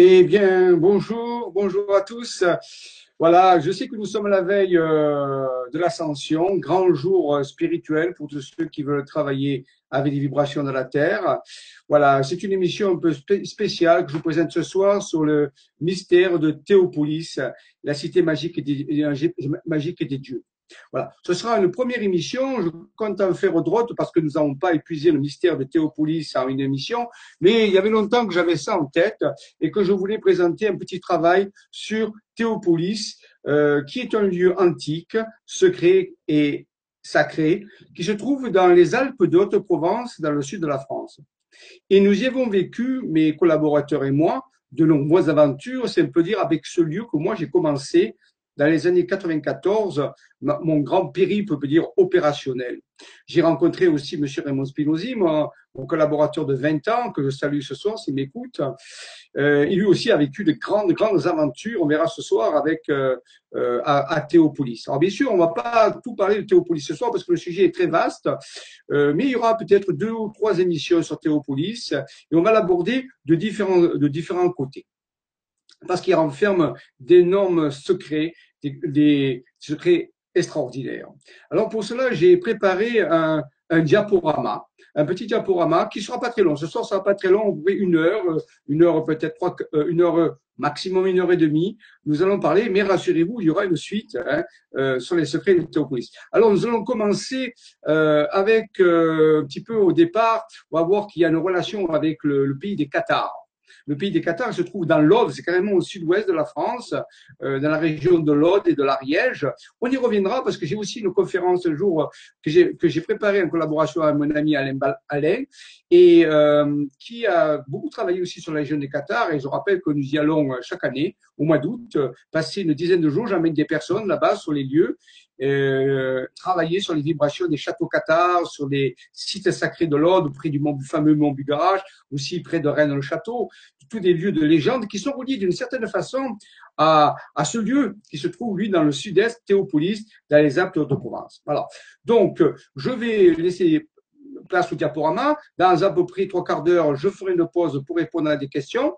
Eh bien, bonjour, bonjour à tous. Voilà, je sais que nous sommes la veille euh, de l'ascension, grand jour euh, spirituel pour tous ceux qui veulent travailler avec les vibrations de la Terre. Voilà, c'est une émission un peu spéciale que je vous présente ce soir sur le mystère de Théopolis, la cité magique des, magique des dieux. Voilà. Ce sera une première émission. Je compte en faire d'autres parce que nous n'avons pas épuisé le mystère de Théopolis en une émission. Mais il y avait longtemps que j'avais ça en tête et que je voulais présenter un petit travail sur Théopolis, euh, qui est un lieu antique, secret et sacré, qui se trouve dans les Alpes de Haute-Provence, dans le sud de la France. Et nous y avons vécu, mes collaborateurs et moi, de nombreuses aventures, c'est un peu dire avec ce lieu que moi j'ai commencé dans les années 94, mon grand périple, on peut dire, opérationnel. J'ai rencontré aussi M. Raymond Spinozzi, mon, collaborateur de 20 ans, que je salue ce soir s'il m'écoute. Euh, il lui aussi a vécu de grandes, grandes aventures, on verra ce soir, avec euh, euh, à, Théopolis. Alors bien sûr, on ne va pas tout parler de Théopolis ce soir parce que le sujet est très vaste, mais il y aura peut-être deux ou trois émissions sur Théopolis et on va l'aborder de différents, de différents côtés parce qu'il renferme d'énormes secrets des, secrets extraordinaires. Alors pour cela, j'ai préparé un, un diaporama, un petit diaporama qui sera pas très long. Ce soir, sera pas très long, une heure, euh, une heure peut-être trois, euh, une heure euh, maximum une heure et demie. Nous allons parler, mais rassurez-vous, il y aura une suite hein, euh, sur les secrets de Théopolis. Alors nous allons commencer euh, avec euh, un petit peu au départ. On va voir qu'il y a une relation avec le, le pays des Qatars. Le pays des Qatars se trouve dans l'Aude, c'est carrément au sud-ouest de la France, euh, dans la région de l'Aude et de l'Ariège. On y reviendra parce que j'ai aussi une conférence un jour que j'ai que j'ai préparée en collaboration avec mon ami Alain, Alain et euh, qui a beaucoup travaillé aussi sur la région des Qatars. Et je rappelle que nous y allons chaque année au mois d'août, passer une dizaine de jours. J'amène des personnes là-bas sur les lieux euh, travailler sur les vibrations des châteaux cathares, sur des sites sacrés de l'Aude, près du, mont, fameux mont Bugarage, aussi près de Rennes-le-Château, tous des lieux de légende qui sont reliés d'une certaine façon à, ce lieu qui se trouve, lui, dans le sud-est, Théopolis, dans les Alpes de Provence. Voilà. Donc, je vais laisser place au diaporama. Dans à peu près trois quarts d'heure, je ferai une pause pour répondre à des questions,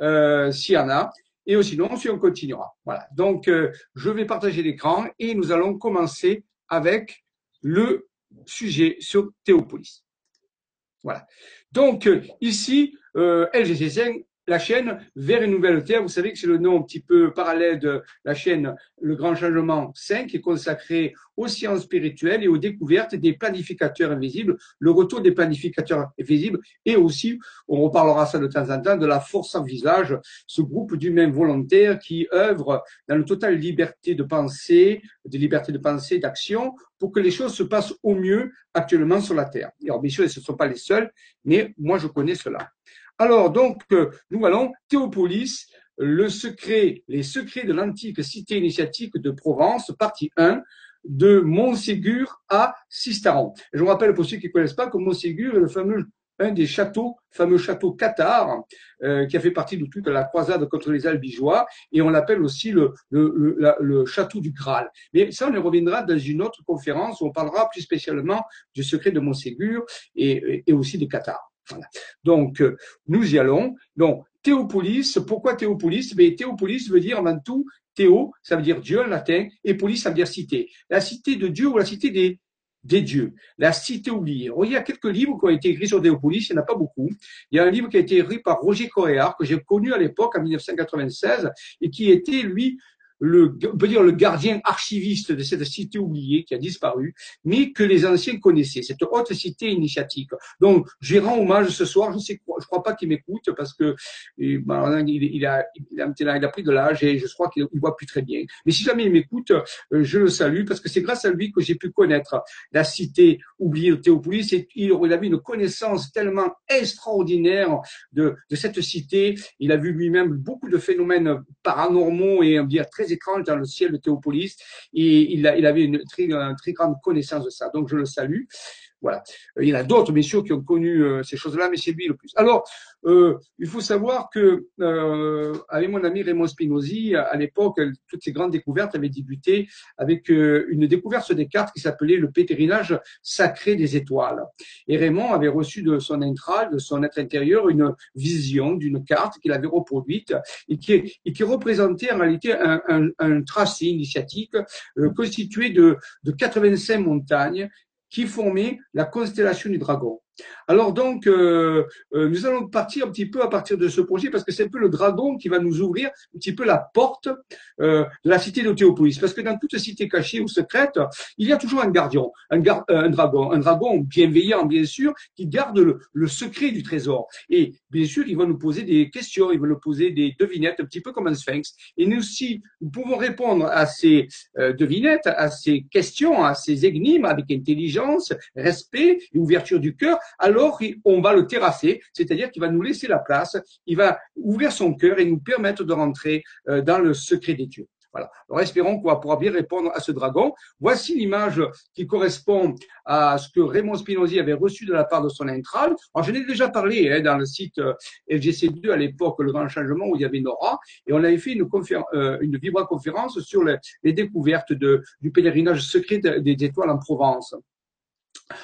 euh, s'il y en a. Et sinon, si on continuera. Voilà. Donc, euh, je vais partager l'écran et nous allons commencer avec le sujet sur Théopolis. Voilà. Donc, euh, ici, euh, LGC5 la chaîne vers une nouvelle terre. Vous savez que c'est le nom un petit peu parallèle de la chaîne Le Grand Changement 5 qui est consacré aux sciences spirituelles et aux découvertes des planificateurs invisibles, le retour des planificateurs invisibles et aussi, on reparlera ça de temps en temps, de la force en visage, ce groupe d'humains volontaires qui œuvrent dans une totale liberté de pensée, de liberté de pensée, d'action, pour que les choses se passent au mieux actuellement sur la Terre. Et alors, bien sûr, ce ne sont pas les seuls, mais moi, je connais cela. Alors, donc, euh, nous allons, Théopolis, le secret, les secrets de l'antique cité initiatique de Provence, partie 1, de Montségur à Sistaron. Je vous rappelle pour ceux qui ne connaissent pas que Montségur est le fameux un des châteaux, fameux château Qatar, euh, qui a fait partie de toute la croisade contre les Albigeois, et on l'appelle aussi le, le, le, château du Graal. Mais ça, on y reviendra dans une autre conférence où on parlera plus spécialement du secret de Montségur et, et aussi des Qatars. Voilà. Donc, euh, nous y allons. Donc, Théopolis, pourquoi Théopolis? Mais Théopolis veut dire avant tout, Théo, ça veut dire Dieu en latin, et polis, ça veut dire cité. La cité de Dieu ou la cité des, des dieux, la cité oubliée. il y a quelques livres qui ont été écrits sur Théopolis, il n'y en a pas beaucoup. Il y a un livre qui a été écrit par Roger Coréard, que j'ai connu à l'époque, en 1996, et qui était, lui, le, on peut dire le gardien archiviste de cette cité oubliée qui a disparu, mais que les anciens connaissaient, cette haute cité initiatique. Donc, j'ai rends hommage ce soir. Je sais, je crois pas qu'il m'écoute parce que ben, il, a, il, a, il a pris de l'âge et je crois qu'il voit plus très bien. Mais si jamais il m'écoute, euh, je le salue parce que c'est grâce à lui que j'ai pu connaître la cité oubliée de Théopolis. Et il, il avait une connaissance tellement extraordinaire de, de cette cité. Il a vu lui-même beaucoup de phénomènes paranormaux et on dire très étrange dans le ciel de Théopolis et il, avait très, une très grande connaissance de ça. Donc je le salue. Voilà. Il y en a d'autres, bien sûr, qui ont connu ces choses-là, mais c'est lui le plus. Alors, il faut savoir que avec mon ami Raymond Spinozzi, à l'époque, toutes ces grandes découvertes avaient débuté avec une découverte des cartes qui s'appelait le péterinage sacré des étoiles. Et Raymond avait reçu de son intral, de son être intérieur, une vision d'une carte qu'il avait reproduite et qui, et qui représentait en réalité un, un, un tracé initiatique euh, constitué de, de 85 montagnes qui formaient la constellation du dragon. Alors donc, euh, euh, nous allons partir un petit peu à partir de ce projet parce que c'est un peu le dragon qui va nous ouvrir un petit peu la porte euh, de la cité de Théopolis. Parce que dans toute cité cachée ou secrète, il y a toujours un gardien, un, un dragon, un dragon bienveillant bien sûr, qui garde le, secret du trésor. Et bien sûr, il va nous poser des questions, il va nous poser des devinettes, un petit peu comme un sphinx. Et nous, si nous pouvons répondre à ces devinettes, à ces questions, à ces énigmes avec intelligence, respect et ouverture du cœur, alors on va le terrasser, c'est-à-dire qu'il va nous laisser la place, il va ouvrir son cœur et nous permettre de rentrer euh, dans le secret des dieux. Voilà. Alors espérons qu'on va pouvoir bien répondre à ce dragon. Voici l'image qui correspond à ce que Raymond Spinozzi avait reçu de la part de son intral. Alors je n'ai déjà parlé hein, dans le site euh, FGC2 à l'époque, le grand changement où il y avait Nora, et on avait fait une, euh, une vibra-conférence sur les, découvertes du pèlerinage secret des étoiles en Provence.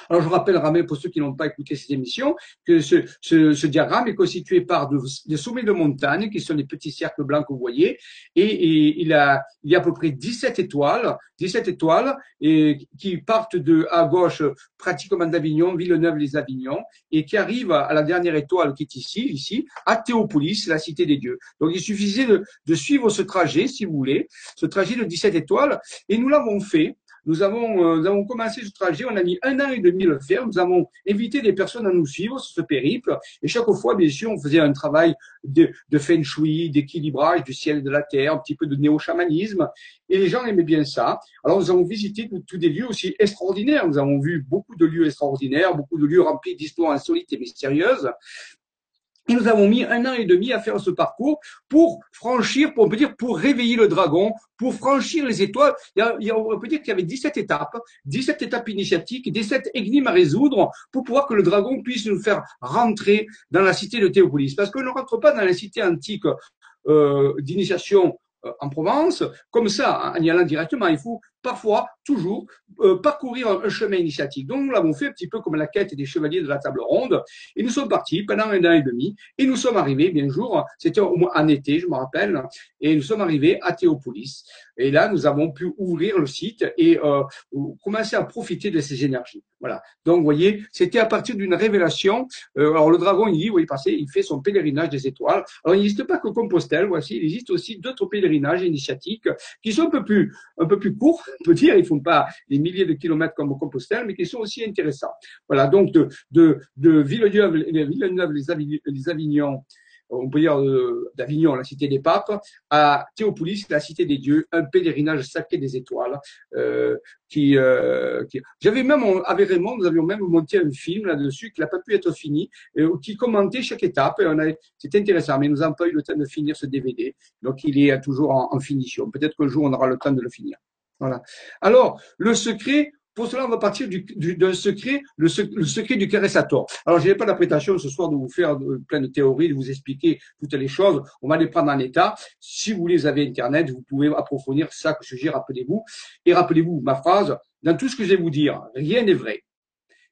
Alors, je rappelle, Ramé, pour ceux qui n'ont pas écouté cette émission, que ce, ce, ce diagramme est constitué par des sommets de montagne, qui sont des petits cercles blancs que vous voyez, et, il, a, il y a à peu près 17 étoiles, 17 étoiles, et, qui partent de à gauche, pratiquement d'Avignon, Villeneuve-les-Avignon, et qui arrivent à la dernière étoile qui est ici, ici, à Théopolis, la cité des dieux. Donc, il suffisait de, de suivre ce trajet, si vous voulez, ce trajet de 17 étoiles, et nous l'avons fait nous avons, euh, nous avons commencé ce trajet, on a mis un an et demi le faire. Nous avons invité des personnes à nous suivre sur ce périple. Et chaque fois, bien sûr, on faisait un travail de, de feng shui, d'équilibrage du ciel et de la terre, un petit peu de néo-chamanisme. Et les gens aimaient bien ça. Alors, nous avons visité tous des lieux aussi extraordinaires. Nous avons vu beaucoup de lieux extraordinaires, beaucoup de lieux remplis d'histoires insolites et mystérieuses. Et nous avons mis un an et demi à faire ce parcours pour franchir, pour, on peut dire, pour réveiller le dragon, pour franchir les étoiles. Il y a, on peut dire qu'il y avait 17 étapes, 17 étapes initiatiques, 17 énigmes à résoudre pour pouvoir que le dragon puisse nous faire rentrer dans la cité de Théopolis. Parce qu'on ne rentre pas dans la cité antique euh, d'initiation euh, en Provence, comme ça, en y allant directement. Il faut parfois, toujours, euh, parcourir un, chemin initiatique. Donc, nous l'avons fait un petit peu comme la quête des chevaliers de la table ronde. Et nous sommes partis pendant un an et demi. Et nous sommes arrivés, bien jour, c'était au moins en été, je me rappelle, et nous sommes arrivés à Théopolis. Et là, nous avons pu ouvrir le site et euh, commencer à profiter de ces énergies. Voilà. Donc, vous voyez, c'était à partir d'une révélation. Euh, alors, le dragon, il dit, oui, passé, il fait son pèlerinage des étoiles. Alors, il n'existe pas que Compostelle, voici, il existe aussi d'autres pèlerinages initiatiques qui sont un peu plus, un peu plus courts, peut dire, ils font pas des milliers de kilomètres comme au Compostelle, mais qui sont aussi intéressants. Voilà, donc de, de, de Villeneuve, Villeneuve les, Avignon, les Avignons, on peut dire euh, d'Avignon, la cité des papes, à Théopolis, la cité des dieux, un pèlerinage sacré des étoiles. Euh, qui, euh, qui... j'avais même avec Raymond, nous avions même monté un film là-dessus qui n'a pas pu être fini, euh, qui commentait chaque étape. Et on c'était intéressant, mais nous n'avons pas eu le temps de finir ce DVD, donc il est toujours en, en finition. Peut-être qu'un jour on aura le temps de le finir. Voilà. Alors, le secret, pour cela, on va partir du, d'un secret, le, secret du caressator. Alors, je n'ai pas la prétention ce soir de vous faire plein de théories, de vous expliquer toutes les choses. On va les prendre en état. Si vous les avez Internet, vous pouvez approfondir ça que je rappelez-vous. Et rappelez-vous ma phrase, dans tout ce que je vais vous dire, rien n'est vrai.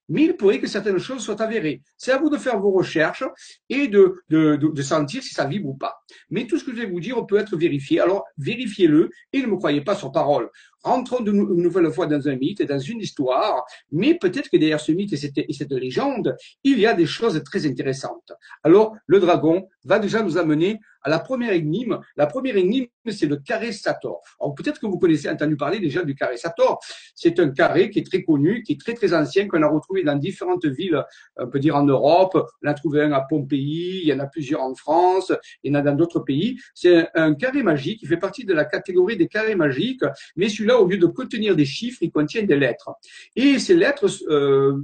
Mais il pourrait que certaines choses soient avérées. C'est à vous de faire vos recherches et de, de sentir si ça vibre ou pas. Mais tout ce que je vais vous dire peut être vérifié. Alors, vérifiez-le et ne me croyez pas sur parole rentrons de une nouvelle fois dans un mythe dans une histoire, mais peut-être que derrière ce mythe et cette, et légende, il y a des choses très intéressantes. Alors, le dragon va déjà nous amener à la première énigme. La première énigme, c'est le carré Sator. Alors, peut-être que vous connaissez, entendu parler déjà du carré Sator. C'est un carré qui est très connu, qui est très, très ancien, qu'on a retrouvé dans différentes villes, on peut dire en Europe. On a trouvé un à Pompéi, il y en a plusieurs en France, il y en a dans d'autres pays. C'est un, carré magique qui fait partie de la catégorie des carrés magiques, mais celui-là, au lieu de contenir des chiffres, il contient des lettres. Et ces lettres euh,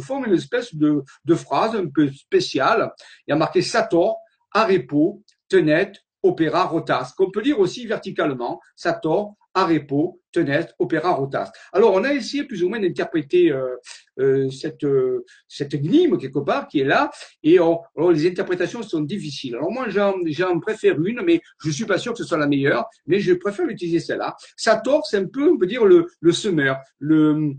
forment une espèce de, de, phrase un peu spéciale. Il y a marqué Sator, Arepo, Tenet, Opéra, Rotas, qu'on peut lire aussi verticalement, Sator, arepo, tenet, opéra, rotas. Alors, on a essayé plus ou moins d'interpréter euh, euh, cette, euh, cette énigme quelque part qui est là, et alors, les interprétations sont difficiles. Alors moi, j'en préfère une, mais je suis pas sûr que ce soit la meilleure, mais je préfère utiliser celle-là. Sator, c'est un peu, on peut dire, le, le semeur, le,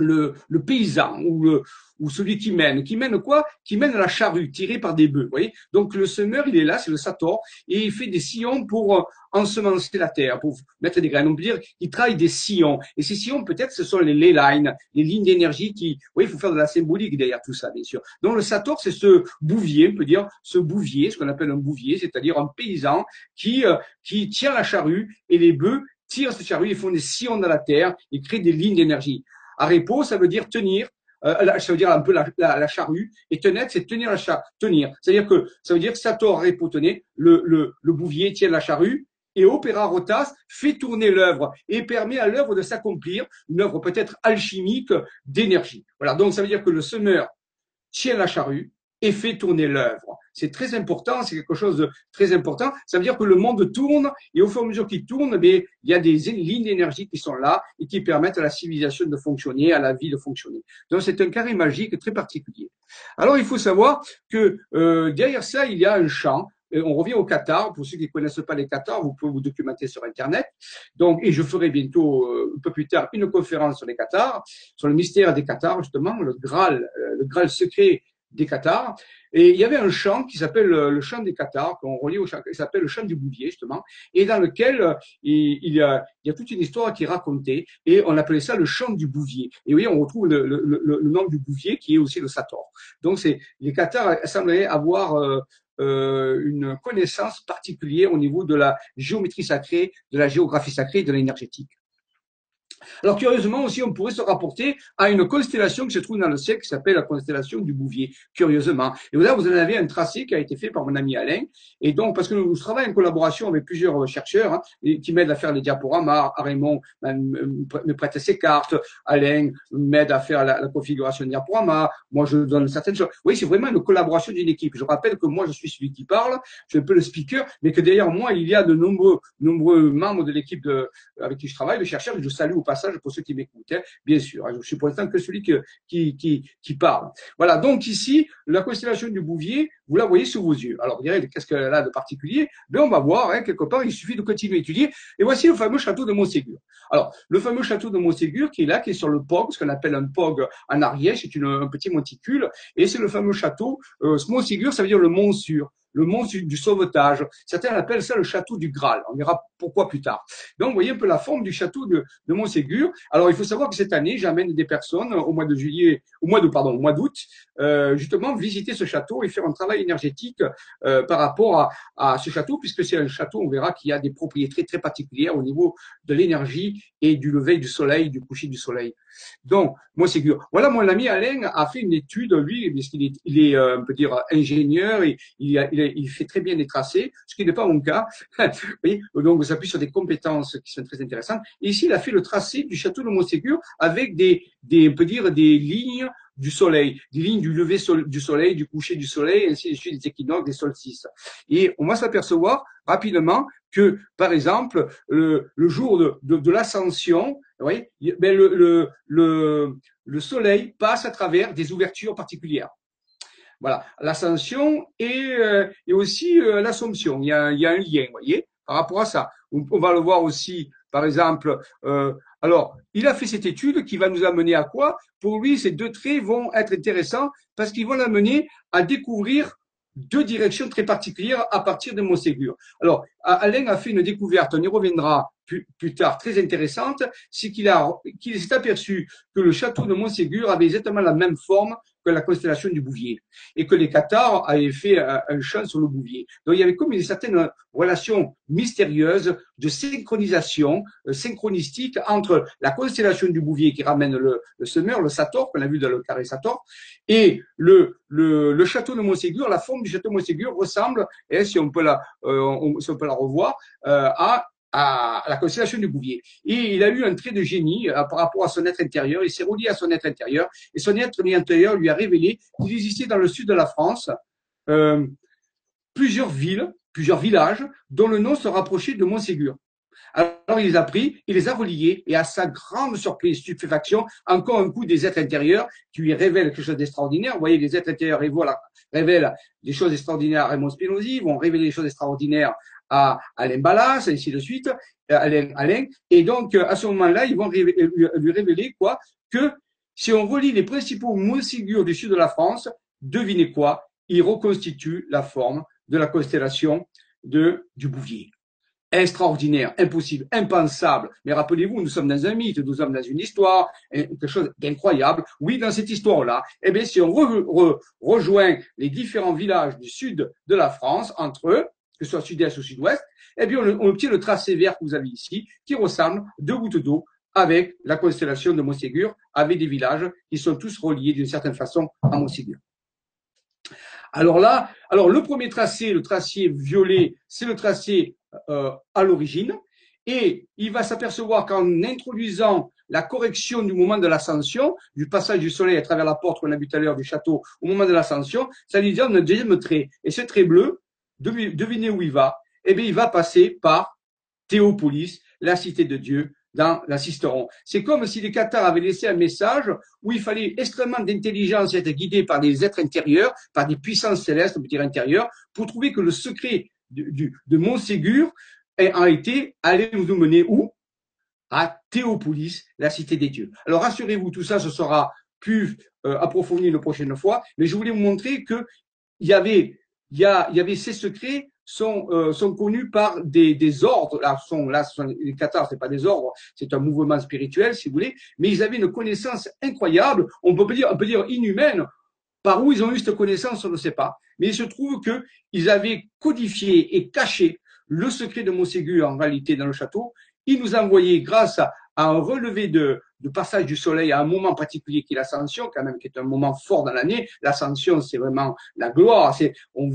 le, le paysan ou, le, ou celui qui mène. Qui mène quoi? Qui mène la charrue tirée par des bœufs. Vous voyez? Donc le semeur, il est là, c'est le sator, et il fait des sillons pour euh, ensemencer la terre, pour mettre des graines. On peut dire qu'il travaille des sillons. Et ces sillons, peut-être, ce sont les ley lines, les lignes d'énergie qui... Oui, il faut faire de la symbolique derrière tout ça, bien sûr. Donc le sator, c'est ce bouvier, on peut dire ce bouvier, ce qu'on appelle un bouvier, c'est-à-dire un paysan qui, euh, qui tient la charrue et les bœufs tirent cette charrue, ils font des sillons dans la terre, ils créent des lignes d'énergie. Arepo, ça veut dire tenir, euh, ça veut dire un peu la, la, charrue, et tenir, c'est tenir la charrue, tenir. C'est-à-dire que ça veut dire Sator Arepo tenir, le, le, le bouvier tient la charrue, et Opéra Rotas fait tourner l'œuvre et permet à l'œuvre de s'accomplir, une œuvre peut-être alchimique d'énergie. Voilà, donc ça veut dire que le semeur tient la charrue fait tourner l'œuvre c'est très important, c'est quelque chose de très important. Ça veut dire que le monde tourne et au fur et à mesure qu'il tourne, mais eh il y a des lignes d'énergie qui sont là et qui permettent à la civilisation de fonctionner, à la vie de fonctionner. Donc c'est un carré magique très particulier. Alors il faut savoir que euh, derrière ça, il y a un champ on revient au Qatar. Pour ceux qui ne connaissent pas les Qatar, vous pouvez vous documenter sur Internet. Donc, et je ferai bientôt, euh, un peu plus tard, une conférence sur les Qatars, sur le mystère des Qatars, justement, le Graal, euh, le Graal secret des Qatars. Et il y avait un chant qui s'appelle euh, le chant des Qatars, qu'on relie au chant, qui s'appelle le chant du Bouvier, justement, et dans lequel euh, il, y a, toute une histoire qui est racontée, et on appelait ça le chant du Bouvier. Et oui, on retrouve le, nom du Bouvier, qui est aussi le Sator. Donc, c'est, les Qatars sembleraient avoir euh, une connaissance particulière au niveau de la géométrie sacrée, de la géographie sacrée de l'énergétique. Alors curieusement aussi, on pourrait se rapporter à une constellation qui se trouve dans le ciel qui s'appelle la constellation du Bouvier, curieusement. Et là, vous en avez un tracé qui a été fait par mon ami Alain. Et donc, parce que nous, travaillons en collaboration avec plusieurs chercheurs hein, qui m'aident à faire les diaporamas. Raymond ben, me prête ses cartes. Alain m'aide à faire la, configuration des diaporamas. Moi, je donne certaines choses. Oui, c'est vraiment une collaboration d'une équipe. Je rappelle que moi, je suis celui qui parle, je suis un peu le speaker, mais que derrière moi, il y a de nombreux, nombreux membres de l'équipe avec qui je travaille, les chercheurs, je salue passage pour ceux qui m'écoutent, hein, bien sûr. Hein, je suis pour l'instant que celui qui, qui, qui, parle. Voilà, donc ici, la constellation du Bouvier, vous la voyez sous vos yeux. Alors, vous direz, qu'est-ce qu'elle a de particulier? Ben, on va voir, hein, quelque part, il suffit de continuer à étudier. Et voici le fameux château de Montségur. Alors, le fameux château de Montségur qui est là, qui est sur le POG, ce qu'on appelle un POG en Ariège, c'est un petit monticule, et c'est le fameux château, euh, Montségur, ça veut dire le mont sûr le mont du sauvetage. Certains appellent ça le château du Graal. On verra pourquoi plus tard. Donc, vous voyez un peu la forme du château de, de Montségur. Alors, il faut savoir que cette année, j'amène des personnes au mois de juillet, au mois de pardon, au mois d'août, euh, justement visiter ce château et faire un travail énergétique euh, par rapport à, à, ce château, puisque c'est un château, on verra qu'il y a des propriétés très particulières au niveau de l'énergie et du lever du soleil, du coucher du soleil. Donc, Montségur. Voilà, mon ami Alain a fait une étude, lui, puisqu'il est, il est euh, on peut dire, ingénieur et il, a, il, il, fait très bien des tracés, ce qui n'est pas mon cas. donc, vous appuyez sur des compétences qui sont très intéressantes. Ici, il a fait le tracé du château de Montségur avec des, des, on peut dire, des lignes du soleil, des lignes du lever du soleil, du coucher du soleil, ainsi de des équinoxes, des solstices. Et on va s'apercevoir rapidement que, par exemple, le, le jour de, de, de l'ascension, ben le, le, le, le soleil passe à travers des ouvertures particulières. Voilà, l'ascension et, euh, et aussi euh, l'assomption. Il y, a, il y a un lien, voyez, par rapport à ça. On, va le voir aussi, par exemple, euh, alors, il a fait cette étude qui va nous amener à quoi? Pour lui, ces deux traits vont être intéressants parce qu'ils vont l'amener à découvrir deux directions très particulières à partir de Montségur. Alors, Alain a fait une découverte, on y reviendra plus, tard, très intéressante, c'est qu'il a, qu'il s'est aperçu que le château de Montségur avait exactement la même forme que la constellation du Bouvier et que les Qatars avaient fait un, chant sur le Bouvier. Donc il y avait comme une certaine relation mystérieuse de synchronisation euh, synchronistique entre la constellation du Bouvier qui ramène le, le semeur, le Sator, qu'on a vu dans le carré Sator, et le, le, le château de Montségur. La forme du château de Montségur ressemble, et si on peut la, euh, si on peut la revoir, euh, à à la constellation du Bouvier. Et il a eu un trait de génie euh, par rapport à son être intérieur. Il s'est relié à son être intérieur. Et son être intérieur lui a révélé qu'il existait dans le sud de la France euh, plusieurs villes, plusieurs villages dont le nom se rapprochait de Montségur. Alors il les a pris, il les a reliés, et à sa grande surprise, stupéfaction, encore un coup des êtres intérieurs qui lui révèlent quelque chose d'extraordinaire. Vous voyez, les êtres intérieurs révèlent des choses extraordinaires à Raymond Spinozzi, vont révéler des choses extraordinaires à Alain Ballas, ainsi de suite, Alain, Alain. Et donc, à ce moment-là, ils vont lui révéler quoi? Que si on relie les principaux mots du sud de la France, devinez quoi? Il reconstitue la forme de la constellation de, du Bouvier. Extraordinaire, impossible, impensable. Mais rappelez-vous, nous sommes dans un mythe, nous sommes dans une histoire, quelque chose d'incroyable. Oui, dans cette histoire-là, eh bien, si on rejoint les différents villages du sud de la France entre eux, que ce soit sud-est ou sud-ouest, eh bien, on, obtient le tracé vert que vous avez ici, qui ressemble de gouttes d'eau avec la constellation de Montségur, avec des villages qui sont tous reliés d'une certaine façon à Montségur. Alors là, alors le premier tracé, le tracé violet, c'est le tracé euh, à l'origine, et il va s'apercevoir qu'en introduisant la correction du moment de l'ascension, du passage du soleil à travers la porte qu'on a vu tout à l'heure du château au moment de l'ascension, ça lui donne un deuxième trait. Et ce trait bleu, devinez où il va Eh bien, il va passer par Théopolis, la cité de Dieu, dans la Cisteron. C'est comme si les Cathares avaient laissé un message où il fallait extrêmement d'intelligence être guidé par des êtres intérieurs, par des puissances célestes, on peut dire intérieures, pour trouver que le secret de, de Montségur a été aller nous mener où? À Théopolis, la cité des dieux. Alors rassurez-vous, tout ça, ce sera plus euh, approfondi une prochaine fois, mais je voulais vous montrer que il y avait, il y, a, il y avait ces secrets sont, euh, sont connus par des, des ordres. Là, sont, là sont, les Qatars, c'est pas des ordres, c'est un mouvement spirituel, si vous voulez. Mais ils avaient une connaissance incroyable. On peut dire, on peut dire inhumaine. Par où ils ont eu cette connaissance, on ne sait pas. Mais il se trouve que ils avaient codifié et caché le secret de Montségur en réalité dans le château. Ils nous envoyaient grâce à, à un relevé de, de passage du soleil à un moment particulier qui est l'ascension, quand même, qui est un moment fort dans l'année. L'ascension, c'est vraiment la gloire. C'est, on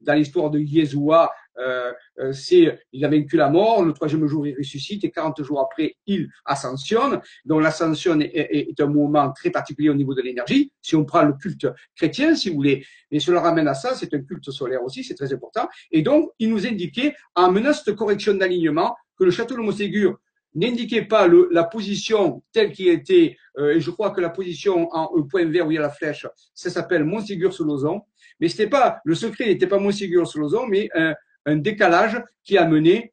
dans l'histoire de Yeshua, euh, euh, c'est, il a vaincu la mort, le troisième jour il ressuscite et 40 jours après il ascensionne. Donc l'ascension est, est, un moment très particulier au niveau de l'énergie. Si on prend le culte chrétien, si vous voulez, et cela ramène à ça, c'est un culte solaire aussi, c'est très important. Et donc il nous indiquait en menace de correction d'alignement que le château de Montségur n'indiquez pas la position telle qu'il était, euh, et je crois que la position en point vert où il y a la flèche, ça s'appelle Montségur sous l'ozon. Mais c'était pas, le secret n'était pas Montségur sous l'ozon, mais un, un, décalage qui a mené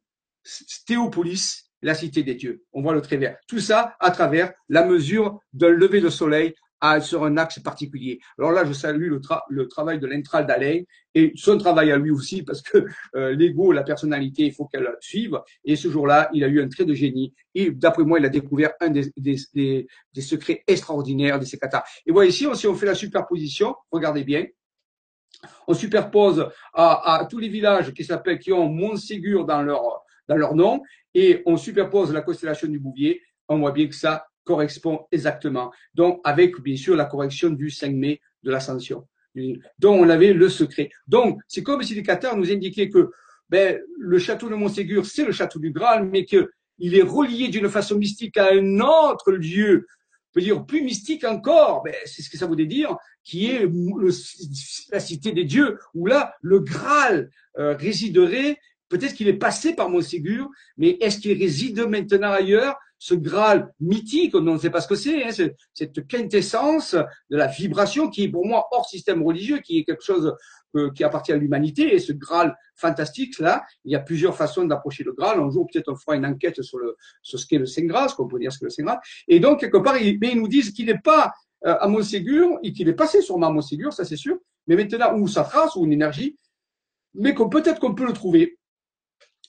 Théopolis, la cité des dieux. On voit le trait vert. Tout ça à travers la mesure d'un lever de soleil sur un axe particulier. Alors là, je salue le, le travail de l'intral d'Alain et son travail à lui aussi, parce que euh, l'ego, la personnalité, il faut qu'elle suive. Et ce jour-là, il a eu un trait de génie. Et d'après moi, il a découvert un des, des, des, des secrets extraordinaires de ces katas. Et voilà ici, si on fait la superposition, regardez bien, on superpose à, à tous les villages qui s'appellent, qui ont Montségur dans leur, dans leur nom, et on superpose la constellation du Bouvier. On voit bien que ça correspond exactement. Donc, avec bien sûr la correction du 5 mai de l'ascension, dont on avait le secret. Donc, c'est comme si Qatars nous indiquaient que ben, le château de Montségur, c'est le château du Graal, mais qu'il est relié d'une façon mystique à un autre lieu, peut dire plus mystique encore, ben, c'est ce que ça voulait dire, qui est la cité des dieux, où là, le Graal euh, résiderait. Peut-être qu'il est passé par Montségur, mais est-ce qu'il réside maintenant ailleurs? Ce Graal mythique, on ne sait pas ce que c'est, hein, cette quintessence de la vibration qui est pour moi hors système religieux, qui est quelque chose qui appartient à l'humanité, et ce Graal fantastique là, il y a plusieurs façons d'approcher le Graal. Un jour, peut-être on fera une enquête sur, le, sur ce qu'est le Saint Graal, ce qu'on peut dire ce qu'est le Saint Graal. Et donc, quelque part, ils, ils nous disent qu'il n'est pas euh, à Montségur, et qu'il est passé sur à Montségur, ça c'est sûr, mais maintenant, où sa trace, ou une énergie, mais qu'on peut-être qu'on peut le trouver.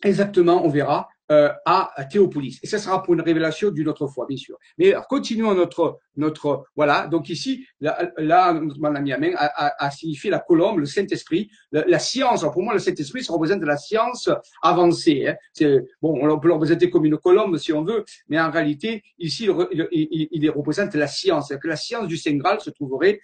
Exactement, on verra, euh, à Théopolis. Et ça sera pour une révélation d'une autre fois, bien sûr. Mais continuons notre, notre, voilà. Donc ici, là, là mon ami Amen a, a, a, signifié la colombe, le Saint-Esprit, la, science. Alors pour moi, le Saint-Esprit, ça représente la science avancée. Hein. C'est, bon, on peut le représenter comme une colombe si on veut, mais en réalité, ici, il, il, il représente la science. Que la science du Saint Graal se trouverait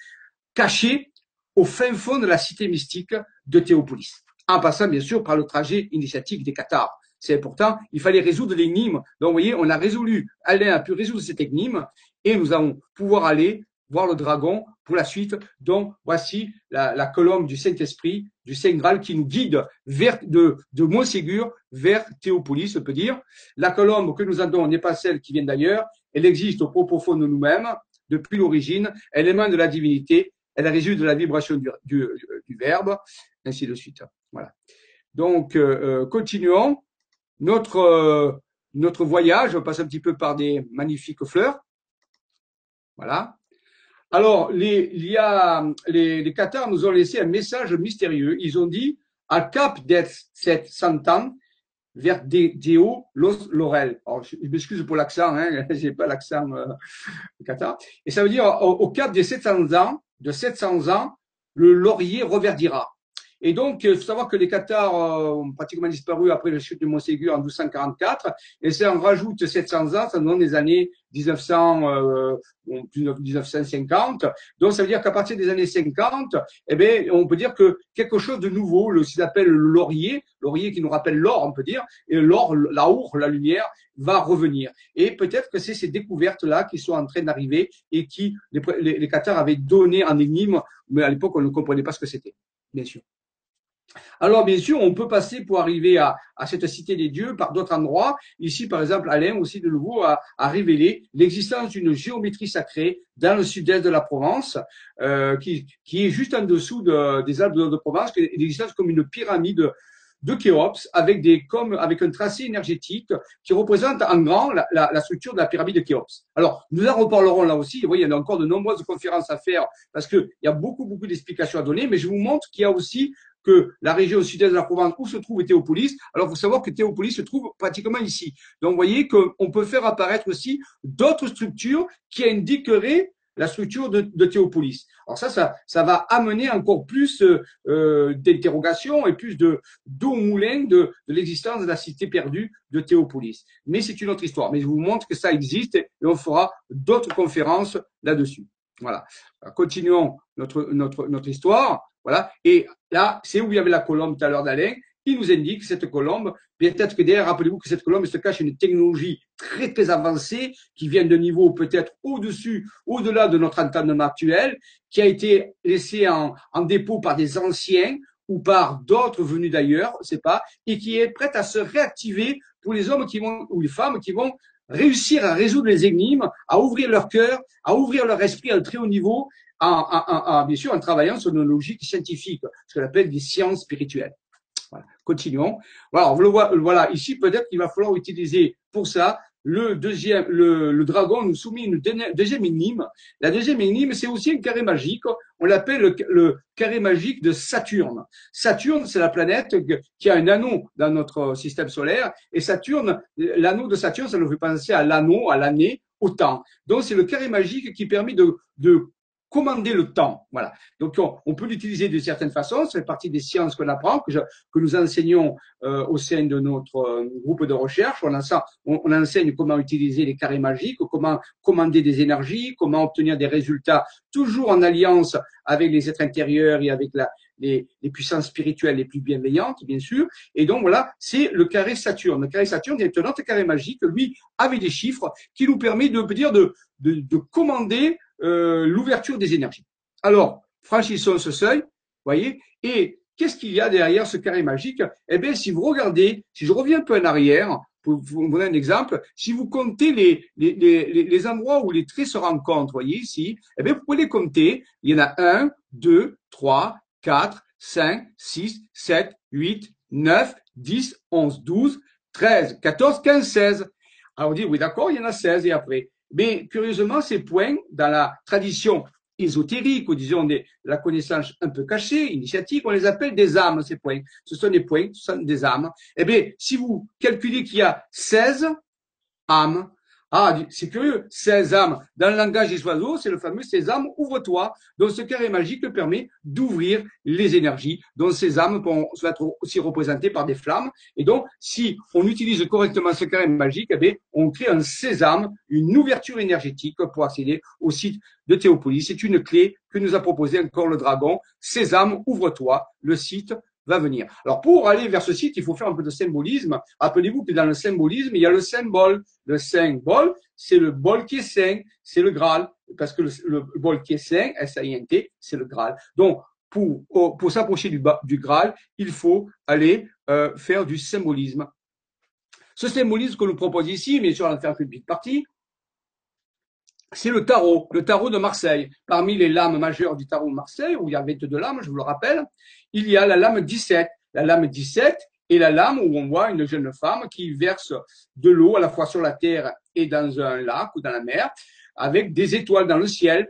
cachée au fin fond de la cité mystique de Théopolis. En passant, bien sûr, par le trajet initiatique des Cathares c'est important. Il fallait résoudre l'énigme. Donc, vous voyez, on a résolu, Alain a pu résoudre cette énigme et nous allons pouvoir aller voir le dragon pour la suite. Donc, voici la, colombe du Saint-Esprit, du Saint Graal qui nous guide vers, de, de Montségur vers Théopolis, on peut dire. La colombe que nous avons n'est pas celle qui vient d'ailleurs. Elle existe au propos fond de nous-mêmes depuis l'origine. Elle émane de la divinité. Elle résulte de la vibration du, du, du verbe, ainsi de suite. Voilà. Donc, euh, euh, continuons notre euh, notre voyage. Passe un petit peu par des magnifiques fleurs. Voilà. Alors, les, il y a, les, les Qatars nous ont laissé un message mystérieux. Ils ont dit, à cap des sept santan, vers Deo Los Laurel. Alors, je m'excuse pour l'accent, hein, j'ai pas l'accent euh, Qatar. Et ça veut dire, au, au, cap des 700 ans, de 700 ans, le laurier reverdira. Et donc, il faut savoir que les Qatars euh, ont pratiquement disparu après la chute de Montségur en 1244. Et si on rajoute 700 ans, ça nous donne les années 1900, euh, 1950. Donc, ça veut dire qu'à partir des années 50, eh bien, on peut dire que quelque chose de nouveau, le, ce appelle le laurier, laurier qui nous rappelle l'or, on peut dire, et l'or, la la lumière, va revenir. Et peut-être que c'est ces découvertes-là qui sont en train d'arriver et qui, les, les, les Qatars avaient donné en énigme, mais à l'époque, on ne comprenait pas ce que c'était, bien sûr. Alors, bien sûr, on peut passer pour arriver à, cette cité des dieux par d'autres endroits. Ici, par exemple, Alain aussi de nouveau a, révélé l'existence d'une géométrie sacrée dans le sud-est de la Provence, euh, qui, est juste en dessous des Alpes de, Provence, qui existe comme une pyramide de Khéops avec des comme avec un tracé énergétique qui représente en grand la, structure de la pyramide de Khéops. Alors nous en reparlerons là aussi. Vous voyez, il y a encore de nombreuses conférences à faire parce qu'il y a beaucoup beaucoup d'explications à donner, mais je vous montre qu'il y a aussi que la région sud-est de la Provence où se trouve Théopolis. Alors, il faut savoir que Théopolis se trouve pratiquement ici. Donc, vous voyez qu'on peut faire apparaître aussi d'autres structures qui indiqueraient la structure de, Théopolis. Alors ça, ça, ça va amener encore plus euh, d'interrogations et plus de d'eau moulin de, de l'existence de la cité perdue de Théopolis. Mais c'est une autre histoire. Mais je vous montre que ça existe et on fera d'autres conférences là-dessus. Voilà. Continuons notre, notre, notre histoire. Voilà. Et là, c'est où il y avait la colombe tout à l'heure d'Alain. Il nous indique que cette colombe, peut-être que derrière, rappelez-vous que cette colombe se cache une technologie très très avancée qui vient de niveau peut-être au-dessus, au-delà de notre entendement actuel, qui a été laissée en, dépôt par des anciens ou par d'autres venus d'ailleurs, c'est pas, et qui est prête à se réactiver pour les hommes qui vont ou les femmes qui vont réussir à résoudre les énigmes, à ouvrir leur cœur, à ouvrir leur esprit à un très haut niveau en, bien sûr en travaillant sur nos logiques scientifiques, ce qu'on appelle des sciences spirituelles. Voilà. Continuons. Voilà, voilà, ici peut-être qu'il va falloir utiliser pour ça le deuxième, le, le, dragon nous soumet une deuxième énigme. La deuxième énigme, c'est aussi un carré magique. On l'appelle le, carré magique de Saturne. Saturne, c'est la planète qui a un anneau dans notre système solaire. Et Saturne, l'anneau de Saturne, ça nous fait penser à l'anneau, à l'année, au temps. Donc, c'est le carré magique qui permet de, de commander le temps. Voilà. Donc on, peut l'utiliser de certaines façons. Ça fait partie des sciences qu'on apprend, que, que nous enseignons euh, au sein de notre euh, groupe de recherche. On, enseigne, comment utiliser les carrés magiques, comment commander des énergies, comment obtenir des résultats, toujours en alliance avec les êtres intérieurs et avec les, puissances spirituelles les plus bienveillantes, bien sûr. Et donc voilà, c'est le carré Saturne. Le carré Saturne est un autre carré magique, lui, avec des chiffres, qui nous permet de dire de, de commander euh, l'ouverture des énergies. Alors, franchissons ce seuil, voyez, et qu'est-ce qu'il y a derrière ce carré magique? Eh bien, si vous regardez, si je reviens un peu en arrière, pour vous donner un exemple, si vous comptez les, les, les, les endroits où les traits se rencontrent, voyez ici, eh bien, vous pouvez les compter. Il y en a 1, 2, 3, 4, 5, 6, 7, 8, 9, 10, 11, 12, 13, 14, 15, 16. Alors vous dites, oui, d'accord, il y en a 16 et après? Mais curieusement, ces points, dans la tradition ésotérique, ou disons des, la connaissance un peu cachée, initiatique, on les appelle des âmes, ces points. Ce sont des points, ce sont des âmes. Eh bien, si vous calculez qu'il y a 16 âmes, ah, c'est curieux. Sésame, dans le langage des oiseaux, c'est le fameux sésame, ouvre-toi. Donc, ce carré magique permet d'ouvrir les énergies. Donc, âmes vont être aussi représentées par des flammes. Et donc, si on utilise correctement ce carré magique, eh on crée un sésame, une ouverture énergétique pour accéder au site de Théopolis. C'est une clé que nous a proposé encore le dragon. Sésame, ouvre-toi. Le site va venir. Alors pour aller vers ce site, il faut faire un peu de symbolisme. Rappelez-vous que dans le symbolisme, il y a le symbole. Le symbole, c'est le bol qui est saint, c'est le Graal. parce que le, bol qui est saint, S-A-I-N-T, c'est le Graal. Donc, pour, pour s'approcher du, du Graal, il faut aller euh, faire du symbolisme. Ce symbolisme que nous propose ici, mais sûr, on faire une petite partie, c'est le tarot, le tarot de Marseille. Parmi les lames majeures du tarot de Marseille, où il y a 22 lames, je vous le rappelle, il y a la lame 17. La lame 17 est la lame où on voit une jeune femme qui verse de l'eau à la fois sur la terre et dans un lac ou dans la mer, avec des étoiles dans le ciel.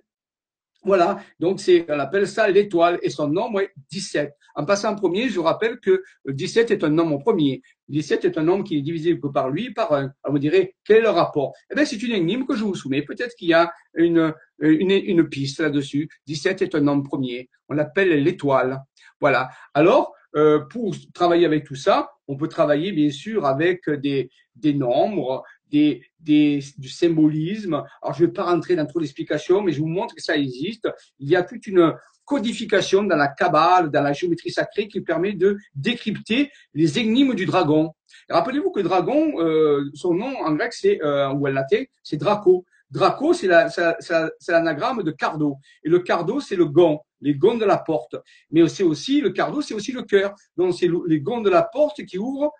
Voilà, donc c'est, on appelle ça l'étoile et son nombre est 17. En passant en premier, je vous rappelle que 17 est un nombre premier. 17 est un nombre qui est divisé par lui par un. Alors vous direz, quel est le rapport? Eh bien, c'est une énigme que je vous soumets. Peut-être qu'il y a une, une, une piste là-dessus. 17 est un nombre premier. On l'appelle l'étoile. Voilà. Alors, euh, pour travailler avec tout ça, on peut travailler bien sûr avec des, des nombres, des, des, du symbolisme. Alors, je ne vais pas rentrer dans trop d'explications, mais je vous montre que ça existe. Il y a toute une codification dans la Kabbale, dans la géométrie sacrée qui permet de décrypter les énigmes du dragon. Rappelez-vous que dragon, euh, son nom en grec, c'est, euh, ou en latin, c'est Draco. Draco, c'est l'anagramme de cardo. Et le cardo, c'est le gond, les gonds de la porte. Mais c'est aussi, le cardo, c'est aussi le cœur. Donc, c'est les gonds de la porte qui ouvrent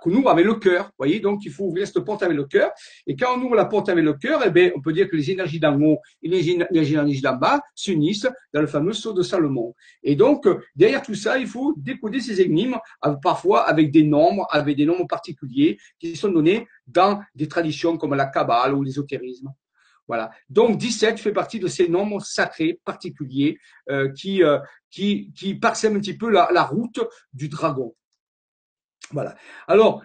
qu'on ouvre avec le cœur. voyez, donc il faut ouvrir cette porte avec le cœur. Et quand on ouvre la porte avec le cœur, eh bien, on peut dire que les énergies d'en haut et les énergies d'en bas s'unissent dans le fameux saut de Salomon. Et donc, derrière tout ça, il faut décoder ces énigmes, parfois avec des nombres, avec des nombres particuliers qui sont donnés dans des traditions comme la Kabbale ou l'ésotérisme. Voilà. Donc 17 fait partie de ces nombres sacrés particuliers euh, qui, euh, qui, qui parsèment un petit peu la route du dragon. Voilà. Alors,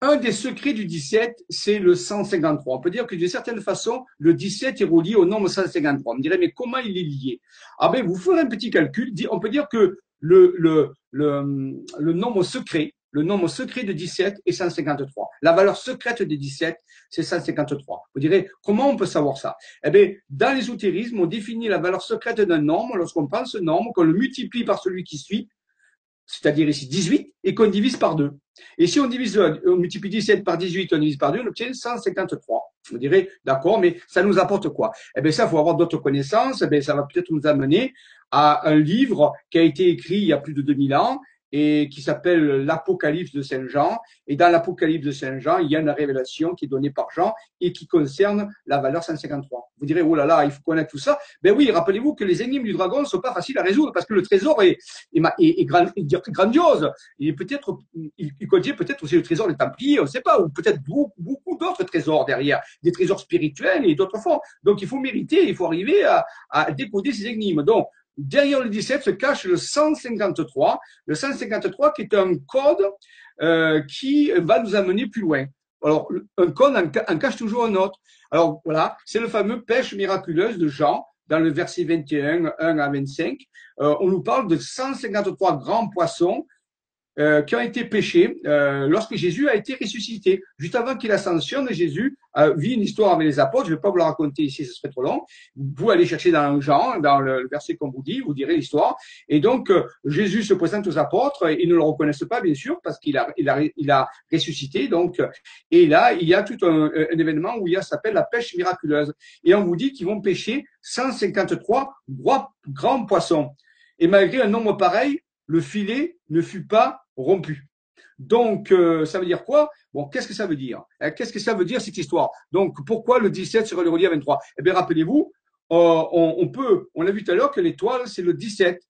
un des secrets du 17, c'est le 153. On peut dire que d'une certaine façon, le 17 est relié au nombre 153. On me dirait, mais comment il est lié? Ah ben, vous ferez un petit calcul. On peut dire que le, le, le, le nombre secret, le nombre secret de 17 est 153. La valeur secrète de 17, c'est 153. Vous direz, comment on peut savoir ça? Eh bien, dans l'ésotérisme, on définit la valeur secrète d'un nombre lorsqu'on prend ce nombre, qu'on le multiplie par celui qui suit, c'est-à-dire ici 18, et qu'on divise par 2. Et si on divise, on multiplie 17 par 18, on divise par 2, on obtient 153. Vous direz, d'accord, mais ça nous apporte quoi? Eh bien, ça, il faut avoir d'autres connaissances. Eh bien, ça va peut-être nous amener à un livre qui a été écrit il y a plus de 2000 ans et qui s'appelle l'Apocalypse de Saint Jean. Et dans l'Apocalypse de Saint Jean, il y a une révélation qui est donnée par Jean et qui concerne la valeur 153. Vous direz, oh là là, il faut connaître tout ça. Ben oui, rappelez-vous que les énigmes du dragon ne sont pas faciles à résoudre parce que le trésor est, est, est, est grandiose. Il peut-être, il, contient peut-être aussi le trésor des Templiers, on ne sait pas, ou peut-être beaucoup, d'autres trésors derrière, des trésors spirituels et d'autres formes. Donc il faut mériter, il faut arriver à, à décoder ces énigmes. Donc, derrière le 17 se cache le 153, le 153 qui est un code euh, qui va nous amener plus loin. Alors, un code en, cache toujours un autre. Alors voilà, c'est le fameux pêche miraculeuse de Jean dans le verset 21, 1 à 25. Euh, on nous parle de 153 grands poissons euh, qui ont été pêchés euh, lorsque Jésus a été ressuscité. Juste avant qu'il ascensionne, Jésus a vu une histoire avec les apôtres. Je ne vais pas vous la raconter ici, ce serait trop long. Vous allez chercher dans Jean, dans le verset qu'on vous dit, vous direz l'histoire. Et donc, euh, Jésus se présente aux apôtres. Ils ne le reconnaissent pas, bien sûr, parce qu'il a, il a, il a ressuscité. Donc, et là, il y a tout un, un événement où il y a s'appelle la pêche miraculeuse. Et on vous dit qu'ils vont pêcher 153 grands poissons. Et malgré un nombre pareil, le filet ne fut pas rompu. Donc, euh, ça veut dire quoi? Bon, qu'est-ce que ça veut dire? Hein, Qu'est-ce que ça veut dire cette histoire? Donc, pourquoi le 17 serait le relié à 23 Eh bien, rappelez-vous, euh, on, peut, on l'a vu tout à l'heure que l'étoile, c'est le 17.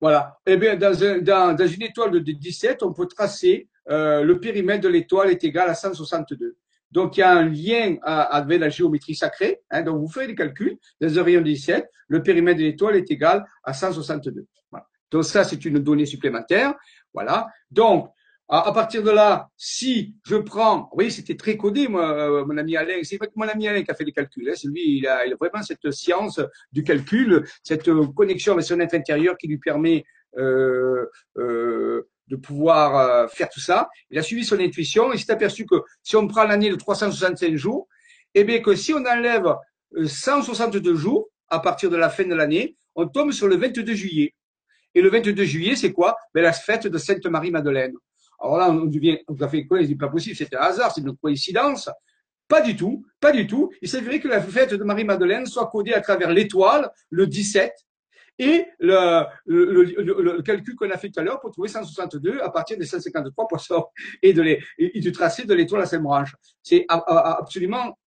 Voilà. Eh bien, dans, une étoile de 17, on peut tracer euh, le périmètre de l'étoile est égal à 162. Donc, il y a un lien avec la géométrie sacrée. Hein, donc, vous faites les calculs. Dans un rayon de 17, le périmètre de l'étoile est égal à 162. Donc, ça, c'est une donnée supplémentaire. Voilà. Donc, à, partir de là, si je prends, vous voyez, c'était très codé, moi, euh, mon ami Alain. C'est vrai que mon ami Alain qui a fait les calculs. Hein, c'est lui, il a, il vraiment cette science du calcul, cette connexion avec son être intérieur qui lui permet euh, euh, de pouvoir euh, faire tout ça. Il a suivi son intuition et s'est aperçu que si on prend l'année de 365 jours, eh bien que si on enlève 162 euh, jours à partir de la fin de l'année, on tombe sur le 22 juillet. Et le 22 juillet, c'est quoi? Ben, La fête de Sainte Marie-Madeleine. Alors là, on devient tout fait quoi? C'est pas possible, c'est un hasard, c'est une coïncidence. Pas du tout, pas du tout. Il s'agirait que la fête de Marie-Madeleine soit codée à travers l'étoile, le 17, et le, le, calcul qu'on a fait tout à l'heure pour trouver 162 à partir des 153 poissons et, de les, et du tracé de l'étoile à cette branche. C'est absolument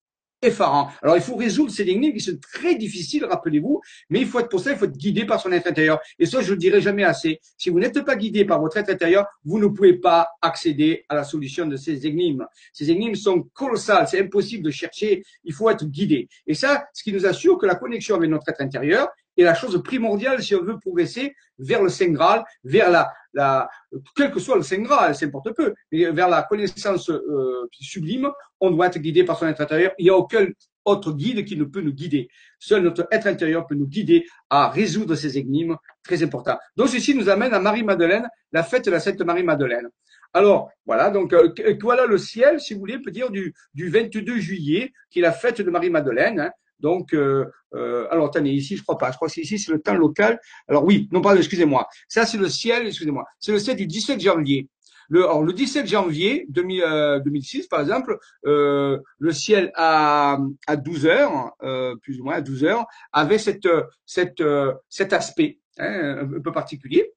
effarant. Alors, il faut résoudre ces énigmes qui sont très difficiles, rappelez-vous, mais il faut être pour ça, il faut être guidé par son être intérieur. Et ça, je ne le dirai jamais assez. Si vous n'êtes pas guidé par votre être intérieur, vous ne pouvez pas accéder à la solution de ces énigmes. Ces énigmes sont colossales, c'est impossible de chercher, il faut être guidé. Et ça, ce qui nous assure que la connexion avec notre être intérieur est la chose primordiale si on veut progresser vers le Saint Graal, vers la, la, quel que soit le Saint Graal, c'est importe peu, mais vers la connaissance euh, sublime, on doit être guidé par son être intérieur. Il n'y a aucun autre guide qui ne peut nous guider. Seul notre être intérieur peut nous guider à résoudre ces énigmes très importants. Donc ceci nous amène à Marie-Madeleine, la fête de la Sainte Marie-Madeleine. Alors, voilà, donc euh, voilà le ciel, si vous voulez, peut dire du, du 22 juillet, qui est la fête de Marie-Madeleine. Hein. Donc, euh, euh, alors attendez, ici je crois pas, je crois que ici c'est le temps local. Alors oui, non pardon, excusez-moi. Ça c'est le ciel, excusez-moi. C'est le ciel du 17 janvier. Le, alors, le 17 janvier 2006, euh, par exemple, euh, le ciel à, à 12 heures, euh, plus ou moins à 12 heures, avait cette, cette, cet aspect hein, un peu particulier.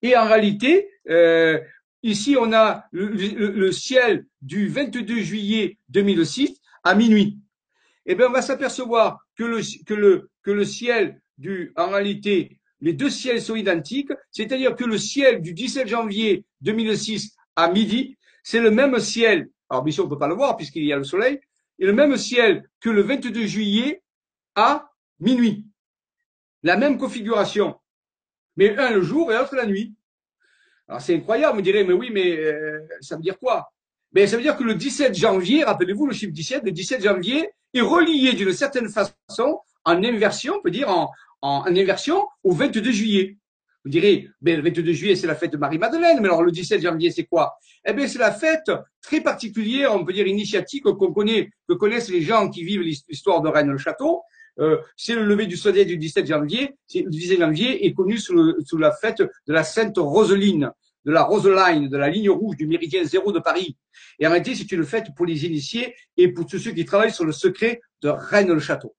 Et en réalité, ici on a le, le, ciel du 22 juillet 2006 à minuit eh bien, on va s'apercevoir que le, que le, que le ciel du, en réalité, les deux ciels sont identiques, c'est-à-dire que le ciel du 17 janvier 2006 à midi, c'est le même ciel. Alors, bien sûr, on peut pas le voir puisqu'il y a le soleil, et le même ciel que le 22 juillet à minuit. La même configuration. Mais un le jour et l'autre la nuit. Alors, c'est incroyable, vous me direz, mais oui, mais euh, ça veut dire quoi? Ben, ça veut dire que le 17 janvier, rappelez-vous le chiffre 17, le 17 janvier, est relié d'une certaine façon en inversion, on peut dire en, en, inversion au 22 juillet. Vous direz, ben, le 22 juillet, c'est la fête de Marie-Madeleine, mais alors le 17 janvier, c'est quoi? Eh bien, c'est la fête très particulière, on peut dire initiatique, qu'on connaît, que connaissent les gens qui vivent l'histoire de Rennes-le-Château. Euh, c'est le lever du soleil du 17 janvier. Le 17 janvier est connu sous, sous la fête de la Sainte Roseline, de la Roseline, de la ligne rouge du méridien zéro de Paris. Et en réalité, c'est une fête pour les initiés et pour tous ceux qui travaillent sur le secret de Rennes-le-Château.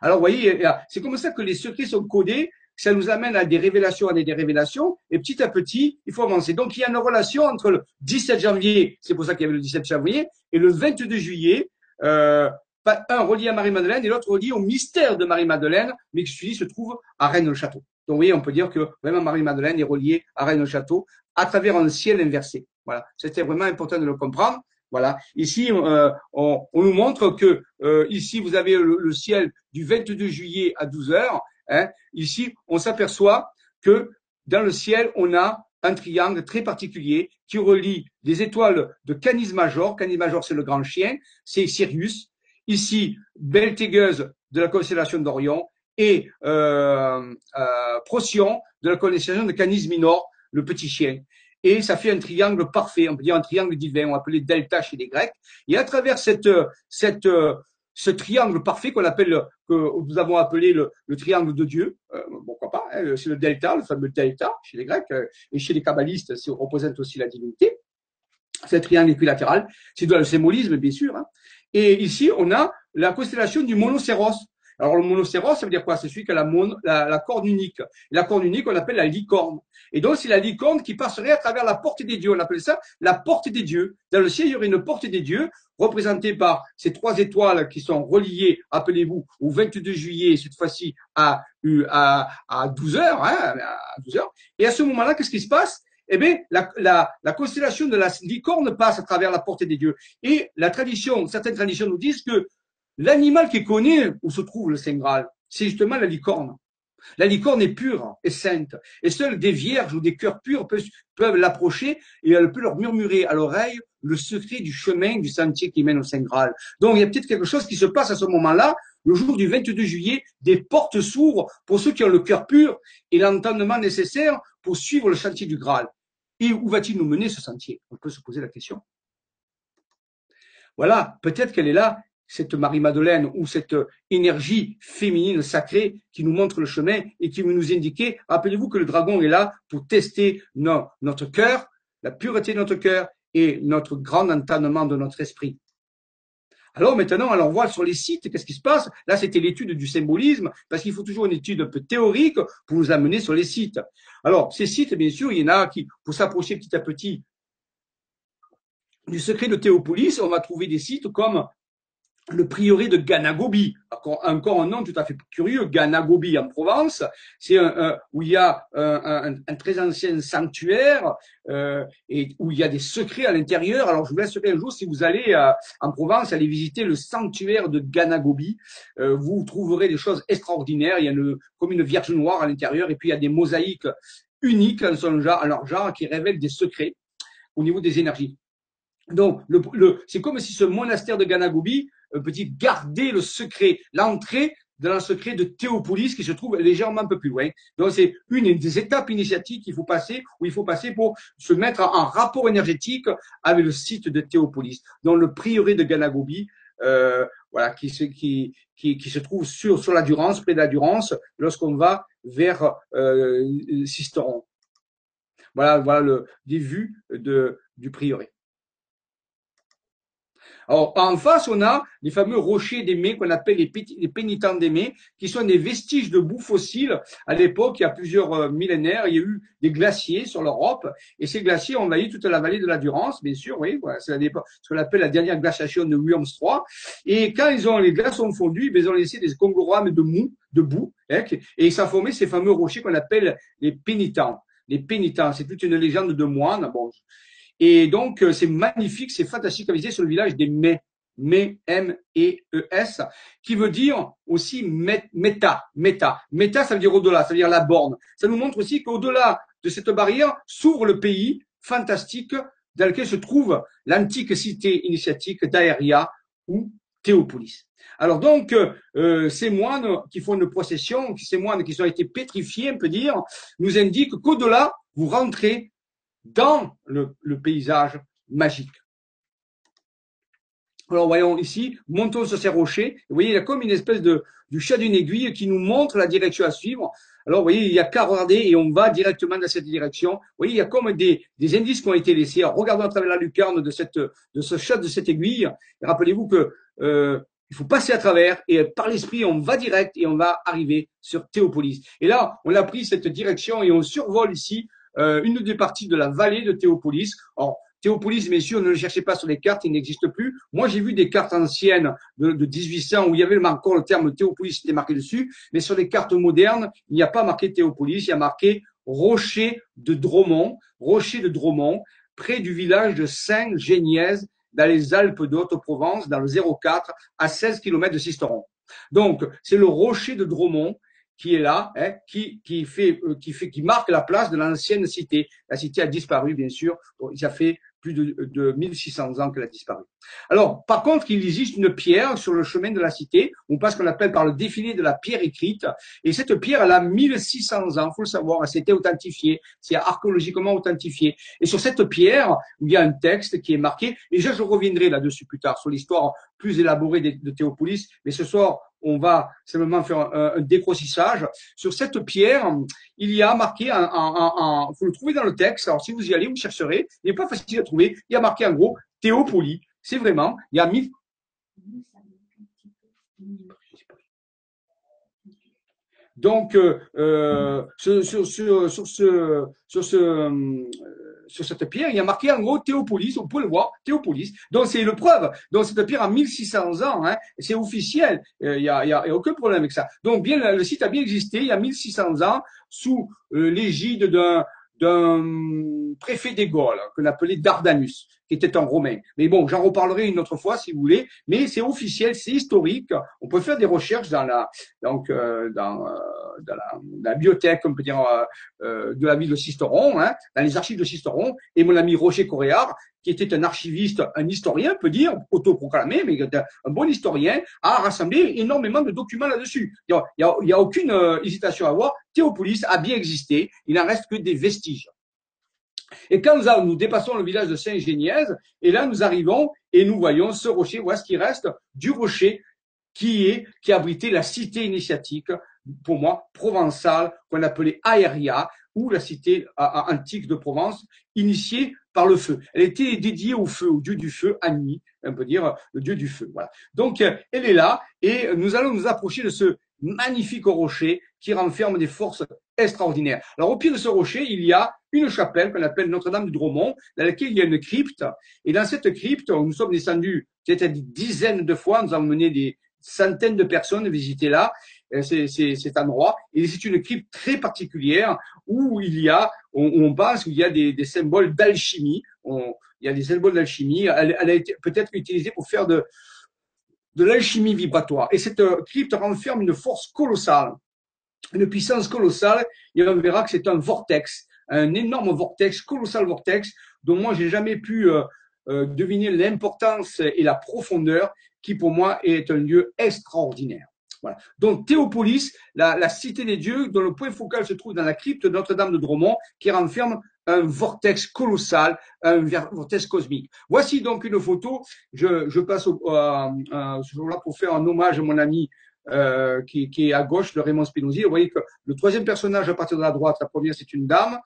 Alors, vous voyez, c'est comme ça que les secrets sont codés. Ça nous amène à des révélations, à des révélations. Et petit à petit, il faut avancer. Donc, il y a une relation entre le 17 janvier, c'est pour ça qu'il y avait le 17 janvier, et le 22 juillet, euh, un relié à Marie-Madeleine et l'autre relié au mystère de Marie-Madeleine, mais qui se trouve à Rennes-le-Château. Donc, voyez, on peut dire que vraiment Marie-Madeleine est reliée à Rennes-le-Château à travers un ciel inversé. Voilà, c'était vraiment important de le comprendre. Voilà. Ici, euh, on, nous montre que euh, ici, vous avez le, ciel du 22 juillet à 12 heures. Hein. Ici, on s'aperçoit que dans le ciel, on a un triangle très particulier qui relie des étoiles de Canis Major. Canis Major, c'est le grand chien. C'est Sirius. Ici, Beltégeuse de la constellation d'Orion et euh, euh, Procyon de la constellation de Canis Minor, le petit chien et ça fait un triangle parfait, on peut dire un triangle divin, on appelait delta chez les Grecs. Et à travers cette, cette, ce triangle parfait qu'on appelle, que nous avons appelé le, le triangle de Dieu, euh, pourquoi pas, hein, c'est le delta, le fameux delta chez les Grecs, euh, et chez les kabbalistes, ça représente aussi la divinité. Un triangle équilatéral, c'est dans le symbolisme, bien sûr. Hein. Et ici, on a la constellation du monocéros. Alors le monocéros, ça veut dire quoi? C'est celui qui a la, la, corne unique. la corne unique, on appelle la licorne. Et donc c'est la licorne qui passerait à travers la porte des dieux. On appelle ça la porte des dieux. Dans le ciel, il y aurait une porte des dieux représentée par ces trois étoiles qui sont reliées, appelez-vous, au 22 juillet, cette fois-ci à, à, à 12 heures, hein, à 12 heures. Et à ce moment-là, qu'est-ce qui se passe? Eh bien, la, la, la, constellation de la licorne passe à travers la porte des dieux. Et la tradition, certaines traditions nous disent que L'animal qui connaît où se trouve le Saint Graal, c'est justement la licorne. La licorne est pure et sainte. Et seuls des vierges ou des cœurs purs peuvent, l'approcher et elle peut leur murmurer à l'oreille le secret du chemin, du sentier qui mène au Saint Graal. Donc il y a peut-être quelque chose qui se passe à ce moment-là, le jour du 22 juillet, des portes s'ouvrent pour ceux qui ont le cœur pur et l'entendement nécessaire pour suivre le sentier du Graal. Et où va-t-il nous mener ce sentier? On peut se poser la question. Voilà, peut-être qu'elle est là cette Marie-Madeleine ou cette énergie féminine sacrée qui nous montre le chemin et qui veut nous indiquer, rappelez-vous que le dragon est là pour tester notre cœur, la pureté de notre cœur et notre grand entendement de notre esprit. Alors maintenant, alors on sur les sites, qu'est-ce qui se passe? Là, c'était l'étude du symbolisme, parce qu'il faut toujours une étude un peu théorique pour nous amener sur les sites. Alors, ces sites, bien sûr, il y en a qui, pour s'approcher petit à petit du secret de Théopolis, on va trouver des sites comme le prieuré de Ganagobi, encore un nom tout à fait curieux, Ganagobi en Provence, c'est un, où il y a un, très ancien sanctuaire euh, et où il y a des secrets à l'intérieur. Alors je vous laisserai un jour, si vous allez euh, en Provence, aller visiter le sanctuaire de Ganagobi, euh, vous trouverez des choses extraordinaires. Il y a une, comme une vierge noire à l'intérieur et puis il y a des mosaïques uniques en son genre, leur genre qui révèlent des secrets au niveau des énergies. Donc, le, le, c'est comme si ce monastère de Ganagobi euh, petit garder le secret, l'entrée dans le secret de Théopolis qui se trouve légèrement un peu plus loin. Donc c'est une des étapes initiatiques qu'il faut passer, où il faut passer pour se mettre en rapport énergétique avec le site de Théopolis, dans le prieuré de Ganagobi, euh, voilà, qui se, qui, qui, qui, se trouve sur, sur la Durance, près de la Durance, lorsqu'on va vers euh, Sisteron. Voilà, voilà le, des vues de, du prieuré. Alors, en face, on a les fameux rochers d'aimé qu'on appelle les, pénitents d'aimé, qui sont des vestiges de boue fossile. À l'époque, il y a plusieurs euh, millénaires, il y a eu des glaciers sur l'Europe, et ces glaciers ont envahi toute la vallée de la Durance, bien sûr, oui, voilà, c'est ce qu'on appelle la dernière glaciation de Williams III. Et quand ils ont, les glaces ont fondu, ben, ils ont laissé des conglomérats de mou, de boue, hein, et ça a formé ces fameux rochers qu'on appelle les pénitents. Les pénitents, c'est toute une légende de moines. Bon, et donc, euh, c'est magnifique, c'est fantastique à visiter sur le village des Mets. Mets, M-E-E-S, qui veut dire aussi méta, méta. Méta, ça veut dire au-delà, ça veut dire la borne. Ça nous montre aussi qu'au-delà de cette barrière s'ouvre le pays fantastique dans lequel se trouve l'antique cité initiatique d'Aéria ou Théopolis. Alors donc, euh, ces moines qui font une procession, ces moines qui ont été pétrifiés, on peut dire, nous indiquent qu'au-delà, vous rentrez dans le, paysage magique. Alors voyons ici, montons sur ces rochers. Vous voyez, il y a comme une espèce de du chat d'une aiguille qui nous montre la direction à suivre. Alors vous voyez, il y a qu'à regarder et on va directement dans cette direction. Vous voyez, il y a comme des, des indices qui ont été laissés. Alors regardons à travers la lucarne de cette de ce chat de cette aiguille. Rappelez-vous que euh, il faut passer à travers et par l'esprit, on va direct et on va arriver sur Théopolis. Et là, on a pris cette direction et on survole ici euh, une des parties de la vallée de Théopolis. Or, Théopolis, messieurs, ne le cherchez pas sur les cartes, il n'existe plus. Moi, j'ai vu des cartes anciennes de, de, 1800 où il y avait encore le terme Théopolis qui était marqué dessus, mais sur les cartes modernes, il n'y a pas marqué Théopolis, il y a marqué Rocher de Dromont, Rocher de Dromont, près du village de Saint-Génièse, dans les Alpes de Haute-Provence, dans le 04, à 16 km de Sisteron. Donc, c'est le rocher de Dromont qui est là, hein, qui, qui, fait, euh, qui, fait, qui marque la place de l'ancienne cité. La cité a disparu, bien sûr. Ça fait plus de, de 1600 ans qu'elle a disparu. Alors, par contre, il existe une pierre sur le chemin de la cité, on passe qu'on appelle par le défilé de la pierre écrite, et cette pierre, elle a 1600 ans, faut le savoir, elle s'était authentifiée, c'est archéologiquement authentifié. Et sur cette pierre, il y a un texte qui est marqué, et je, je reviendrai là-dessus plus tard, sur l'histoire plus élaborée de, de Théopolis, mais ce soir, on va simplement faire un, un. Sur cette pierre, il y a marqué, un, un, vous le trouvez dans le texte, alors si vous y allez, vous chercherez, il n'est pas facile à il y a marqué en gros Théopolis. C'est vraiment, il y a. Donc, euh, euh sur, sur, sur, sur, ce, sur, ce, euh, sur cette pierre, il y a marqué en gros Théopolis, on peut le voir, Théopolis. Donc, c'est le preuve. Donc, cette pierre a 1600 ans, hein, c'est officiel. Euh, il n'y a, y a, aucun problème avec ça. Donc, bien, le site a bien existé il y a 1600 ans sous l'égide d'un d'un préfet des Gaules qu'on appelait Dardanus qui était un Romain. Mais bon, j'en reparlerai une autre fois si vous voulez. Mais c'est officiel, c'est historique. On peut faire des recherches dans la donc euh, dans, euh, la, bibliothèque, on peut dire, euh, de la ville de Sisteron, hein, dans les archives de Sisteron. Et mon ami Roger Coréard, qui était un archiviste, un historien, peut dire, autoproclamé, mais un bon historien, a rassemblé énormément de documents là-dessus. Il n'y a, aucune hésitation à avoir. Théopolis a bien existé. Il n'en reste que des vestiges. Et quand nous, nous dépassons le village de Saint-Génièse, et là nous arrivons et nous voyons ce rocher, voilà ce qui reste du rocher qui est, qui abritait la cité initiatique, pour moi, provençale, qu'on appelait Aéria, ou la cité antique de Provence, initiée par le feu. Elle était dédiée au feu, au dieu du feu, Annie, on peut dire le dieu du feu. Voilà. Donc, elle est là et nous allons nous approcher de ce magnifique rocher qui renferme des forces extraordinaires. Alors, au pied de ce rocher, il y a une chapelle qu'on appelle Notre-Dame de Dromont, dans laquelle il y a une crypte. Et dans cette crypte, nous sommes descendus peut-être des dizaines de fois, nous avons mené des centaines de personnes visiter là euh, cet endroit. Et c'est une crypte très particulière où il y a, on, on pense qu'il y a des, des symboles d'alchimie. Il y a des symboles d'alchimie. Elle, elle, a été peut-être utilisée pour faire de, de l'alchimie vibratoire. Et cette euh, crypte renferme une force colossale, une puissance colossale. Et on verra que c'est un vortex, un énorme vortex, colossal vortex, dont moi j'ai jamais pu euh, euh, deviner l'importance et la profondeur, qui pour moi est un lieu extraordinaire. Voilà. Donc Théopolis, la, la, cité des dieux, dont le point focal se trouve dans la crypte Notre-Dame de Dromont, qui renferme un vortex colossal, un vortex cosmique. Voici donc une photo. Je, je passe au, euh, ce jour-là pour faire un hommage à mon ami euh, qui, qui, est à gauche, le Raymond Spinozzi. Vous voyez que le troisième personnage à partir de la droite, la première c'est une dame,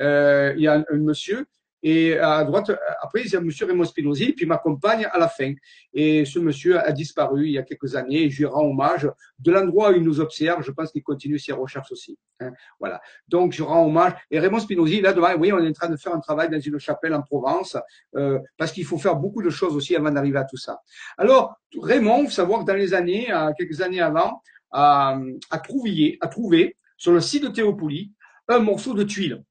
euh, il y a un, un monsieur, et à droite, après, il y a M. Raymond Spinozzi, puis m'accompagne à la fin. Et ce monsieur a disparu il y a quelques années, et je lui rends hommage. De l'endroit où il nous observe, je pense qu'il continue ses recherches aussi. Hein. Voilà. Donc, je rends hommage. Et Raymond Spinozzi, là devant, oui, on est en train de faire un travail dans une chapelle en Provence, euh, parce qu'il faut faire beaucoup de choses aussi avant d'arriver à tout ça. Alors, Raymond, faut savoir que dans les années, quelques années avant, a, a trouvé, a trouvé sur le site de Théopolis un morceau de tuile.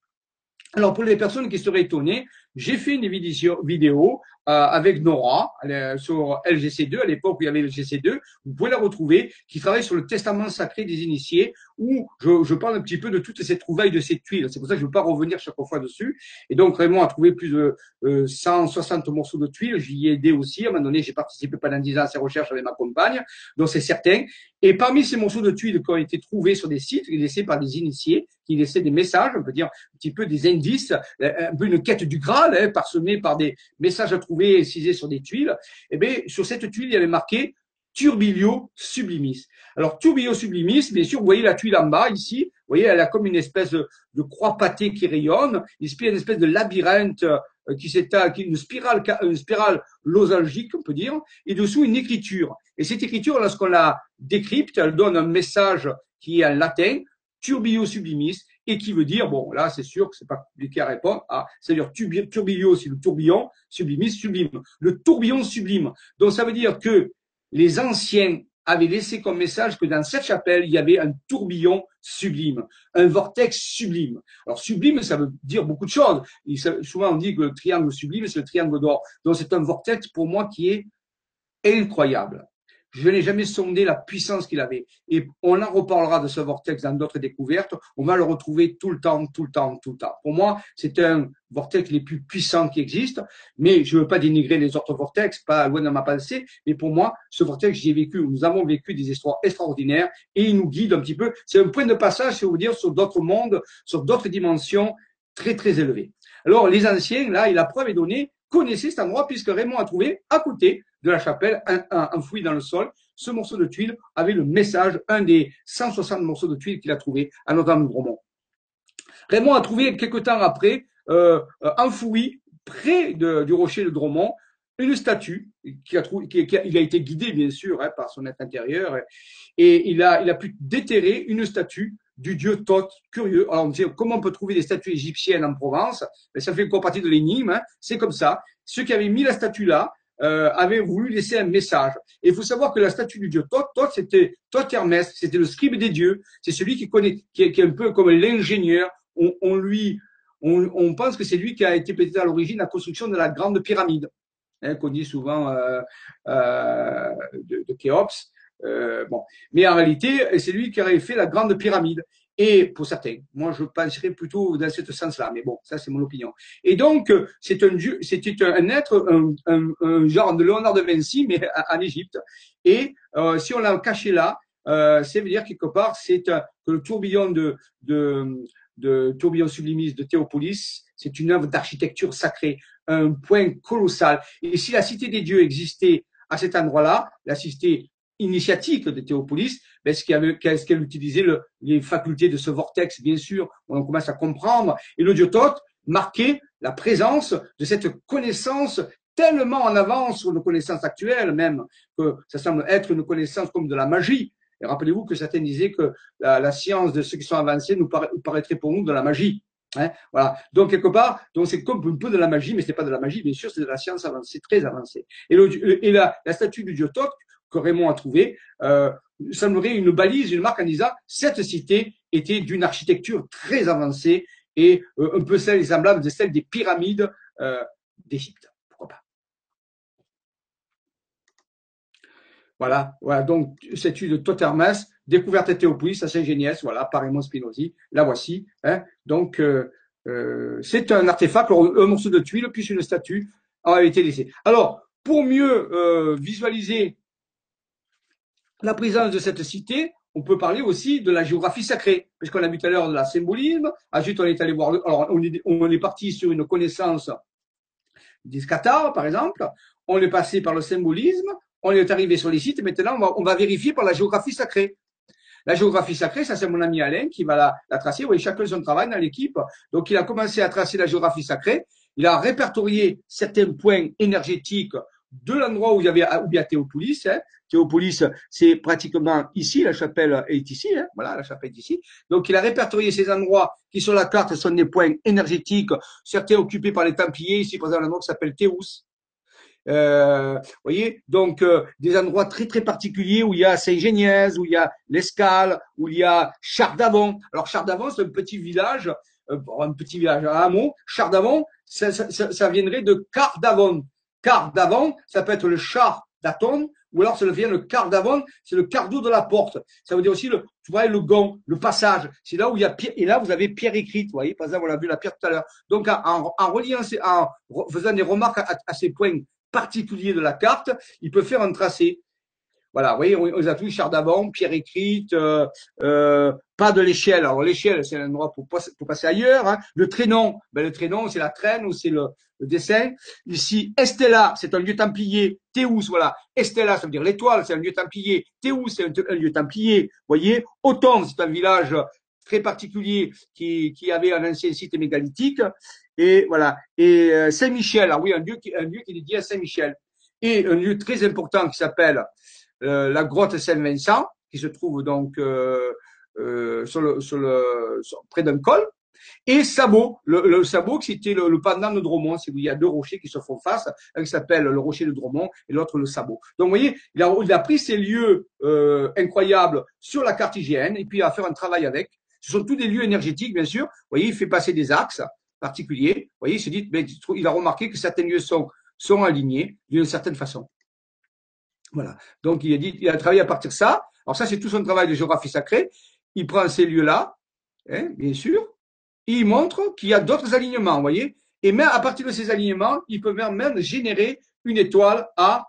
Alors, pour les personnes qui seraient étonnées, j'ai fait une vidéo euh, avec Nora sur LGC2, à l'époque où il y avait le GC2. Vous pouvez la retrouver, qui travaille sur le testament sacré des initiés, où je, je parle un petit peu de toutes ces trouvailles de ces tuiles. C'est pour ça que je ne veux pas revenir chaque fois dessus. Et donc, Raymond a trouvé plus de euh, 160 morceaux de tuiles. J'y ai aidé aussi. À un moment donné, j'ai participé pendant 10 ans à ces recherches avec ma compagne. Donc, c'est certain. Et parmi ces morceaux de tuiles qui ont été trouvés sur des sites laissés par des initiés, qui laissaient des messages, on peut dire un petit peu des indices, euh, un peu une quête du Graal, hein, parsemée par des messages à trouver incisés sur des tuiles, eh bien, sur cette tuile, il y avait marqué Turbilio sublimis. Alors, Turbilio sublimis, bien sûr, vous voyez la tuile en bas ici, vous voyez, elle a comme une espèce de, croix pâtée qui rayonne, une espèce de labyrinthe qui s'étale, qui une spirale, une spirale losangique, on peut dire, et dessous une écriture. Et cette écriture, lorsqu'on la décrypte, elle donne un message qui est en latin, Turbilio sublimis, et qui veut dire, bon, là, c'est sûr que c'est pas compliqué à répondre, ah, c'est-à-dire turbilio, c'est le tourbillon, sublimis, sublime. Le tourbillon sublime. Donc, ça veut dire que les anciens avaient laissé comme message que dans cette chapelle, il y avait un tourbillon sublime, un vortex sublime. Alors, sublime, ça veut dire beaucoup de choses. souvent, on dit que le triangle sublime, c'est le triangle d'or. Donc, c'est un vortex, pour moi, qui est incroyable. Je n'ai jamais sondé la puissance qu'il avait. Et on en reparlera de ce vortex dans d'autres découvertes. On va le retrouver tout le temps, tout le temps, tout le temps. Pour moi, c'est un vortex les plus puissants qui existent. Mais je ne veux pas dénigrer les autres vortex, pas loin de ma pensée. Mais pour moi, ce vortex, j'ai vécu, nous avons vécu des histoires extraordinaires et il nous guide un petit peu. C'est un point de passage, si vous dire, sur d'autres mondes, sur d'autres dimensions très, très élevées. Alors, les anciens, là, et la preuve est donnée, connaissaient cet endroit puisque Raymond a trouvé à côté de la chapelle, enfoui dans le sol. Ce morceau de tuile avait le message, un des 160 morceaux de tuile qu'il a trouvé à Notre-Dame-de-Bromont. Raymond a trouvé quelque temps après, euh, enfoui près du rocher de Dromont, une statue qui a, trouvé, qui, il a été guidé bien sûr hein, par son être intérieur et il a, il a pu déterrer une statue du dieu Thoth. Curieux. Alors on dit comment on peut trouver des statues égyptiennes en Provence? Mais ça fait encore partie de l'énigme. Hein. C'est comme ça. Ceux qui avaient mis la statue là euh, avait voulu laisser un message. Et il faut savoir que la statue du dieu Thoth, Thoth c'était Thoth Hermès, c'était le scribe des dieux, c'est celui qui connaît, qui est, qui est, un peu comme l'ingénieur. On, on, lui, on, on pense que c'est lui qui a été peut-être à l'origine la construction de la grande pyramide, hein, qu'on dit souvent euh, euh, de, de Khéops. Euh, bon, mais en réalité, c'est lui qui aurait fait la grande pyramide et pour certains. Moi, je penserais plutôt dans ce sens-là, mais bon, ça c'est mon opinion. Et donc, c'est un dieu, c'était un être, un, un, un, genre de Léonard de Vinci, mais en Égypte. Et euh, si on l'a caché là, euh, ça veut dire quelque part, c'est que le tourbillon de, de, de tourbillon sublimiste de Théopolis, c'est une œuvre d'architecture sacrée, un point colossal. Et si la cité des dieux existait à cet endroit-là, la cité initiatique de Théopolis, ben, est-ce qu'elle utilisait les facultés de ce vortex, bien sûr, on commence à comprendre, et l'audiotote marquait la présence de cette connaissance tellement en avance sur nos connaissances actuelles même, que ça semble être une connaissance comme de la magie. Et rappelez-vous que certains disaient que la, science de ceux qui sont avancés nous paraîtrait pour nous de la magie. Hein, voilà. Donc quelque part, donc c'est comme un peu de la magie, mais ce n'est pas de la magie, bien sûr, c'est de la science avancée, très avancée. Et, le, et la, la, statue du Diotoque que Raymond a trouvé euh, semblerait une balise, une marque en disant cette cité était d'une architecture très avancée et euh, un peu celle semblable de celle des pyramides euh, d'Égypte. Pourquoi pas? Voilà, voilà. Donc cette de Totermas Découverte à Théopolis à Saint-Géniès, voilà, par Raymond Spinozzi. La voici. Hein. Donc, euh, c'est un artefact, un morceau de tuile, puis une statue a été laissée. Alors, pour mieux visualiser la présence de cette cité, on peut parler aussi de la géographie sacrée, puisqu'on a vu tout à l'heure de la symbolisme. Ensuite, on est allé voir, alors on est, parti sur une connaissance des scatars, par exemple. On est passé par le symbolisme. On est arrivé sur les sites. Maintenant, on va, on va vérifier par la géographie sacrée. La géographie sacrée, ça c'est mon ami Alain qui va la, tracer. Oui, chacun son travail dans l'équipe. Donc il a commencé à tracer la géographie sacrée. Il a répertorié certains points énergétiques de l'endroit où il y avait où il a Théopolis. Hein. Théopolis, c'est pratiquement ici, la chapelle est ici, hein. voilà, la chapelle est ici. Donc il a répertorié ces endroits qui sur la carte sont des points énergétiques, certains occupés par les Templiers, ici par exemple un endroit qui s'appelle Théous, euh, voyez, donc euh, des endroits très très particuliers où il y a Saint-Géniez, où il y a l'Escale, où il y a Chardavon. Alors Chardavon, c'est un petit village, euh, un petit village, un hameau. Chardavon, ça, ça, ça, viendrait de Cardavon. Cardavon, ça peut être le char d'Aton, ou alors ça vient le Cardavon, c'est le cardo de la porte. Ça veut dire aussi le, tu vois, le gant, le passage. C'est là où il y a pierre, et là vous avez pierre écrite, vous voyez, par exemple, on a vu la pierre tout à l'heure. Donc en, reliant, en faisant des remarques à ces points particulier de la carte, il peut faire un tracé. Voilà, vous voyez, on, a tous char d'avant, pierre écrite, euh, euh, pas de l'échelle. Alors l'échelle, c'est un endroit pour, pour passer ailleurs. Hein. Le traînon, ben, le traînon, c'est la traîne ou c'est le, dessin. Ici, Estella, c'est un lieu templier. Théous, voilà. Estella, ça veut dire l'étoile, c'est un lieu templier. Théous, c'est un, lieu templier. Vous voyez, Auton, c'est un village très particulier qui, qui avait un ancien site mégalithique. Et voilà. Et euh, Saint-Michel, alors oui, un lieu, qui, un lieu qui est dédié à Saint-Michel. Et un lieu très important qui s'appelle euh, la grotte Saint-Vincent, qui se trouve donc euh, euh sur le, sur le, près d'un col. Et Sabot, le, le Sabot, c'était le, le, pendant de Dromont, il y a deux rochers qui se font face, un qui s'appelle le rocher de Dromont et l'autre le Sabot. Donc vous voyez, il a, il a pris ces lieux euh, incroyables sur la carte hygiène et puis il a fait un travail avec. Ce sont tous des lieux énergétiques, bien sûr. Vous voyez, il fait passer des axes particulier. Vous voyez, il se dit, il a remarqué que certains lieux sont, sont alignés d'une certaine façon. Voilà. Donc, il a dit, il a travaillé à partir de ça. Alors, ça, c'est tout son travail de géographie sacrée. Il prend ces lieux-là, hein, bien sûr, et il montre qu'il y a d'autres alignements, vous voyez. Et même à partir de ces alignements, il peut même générer une étoile à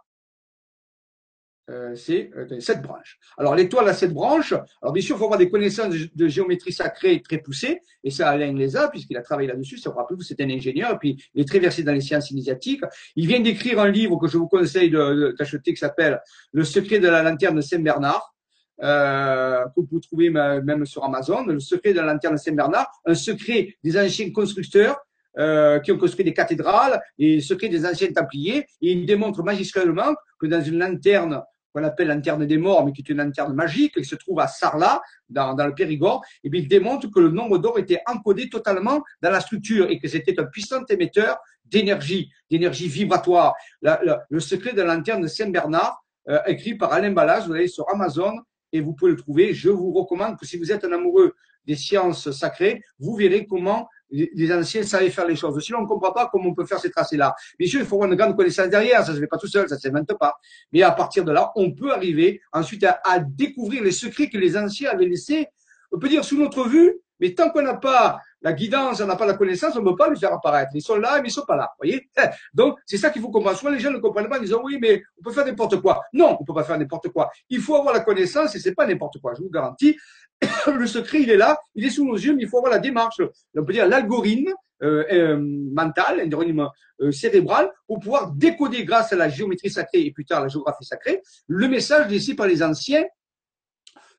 euh, c'est euh, sept branches. Alors l'étoile a sept branches. Alors bien sûr, il faut avoir des connaissances de, géométrie sacrée très poussées, et ça Alain les a puisqu'il a travaillé là-dessus. Ça rappelez-vous, c'est un ingénieur, et puis il est très versé dans les sciences initiatiques. Il vient d'écrire un livre que je vous conseille d'acheter qui s'appelle Le secret de la lanterne de Saint Bernard. Euh, que vous trouvez même sur Amazon, le secret de la lanterne de Saint Bernard, un secret des anciens constructeurs euh, qui ont construit des cathédrales et le secret des anciens templiers. Et il démontre magistralement que dans une lanterne qu'on appelle lanterne des morts, mais qui est une lanterne magique, qui se trouve à Sarlat, dans, dans le Périgord, et bien il démontre que le nombre d'or était encodé totalement dans la structure et que c'était un puissant émetteur d'énergie, d'énergie vibratoire. le secret de la lanterne Saint-Bernard, euh, écrit par Alain Ballas, vous allez sur Amazon et vous pouvez le trouver. Je vous recommande que si vous êtes un amoureux des sciences sacrées, vous verrez comment les anciens savaient faire les choses. Sinon, on ne comprend pas comment on peut faire ces tracés-là. Bien sûr, il faut avoir une grande connaissance derrière, ça ne se fait pas tout seul, ça ne s'invente pas. Mais à partir de là, on peut arriver ensuite à, découvrir les secrets que les anciens avaient laissés, on peut dire sous notre vue, mais tant qu'on n'a pas la guidance, on n'a pas la connaissance, on ne peut pas les faire apparaître. Ils sont là, mais ils sont pas là. voyez? Donc, c'est ça qu'il faut comprendre. Souvent, les gens ne comprennent pas, ils disent, oui, mais on peut faire n'importe quoi. Non, on peut pas faire n'importe quoi. Il faut avoir la connaissance et c'est pas n'importe quoi. Je vous garantis. le secret, il est là, il est sous nos yeux, mais il faut avoir la démarche. On peut dire l'algorithme euh, euh, mental, l'algorithme euh, cérébral, pour pouvoir décoder grâce à la géométrie sacrée et plus tard la géographie sacrée, le message laissé par les anciens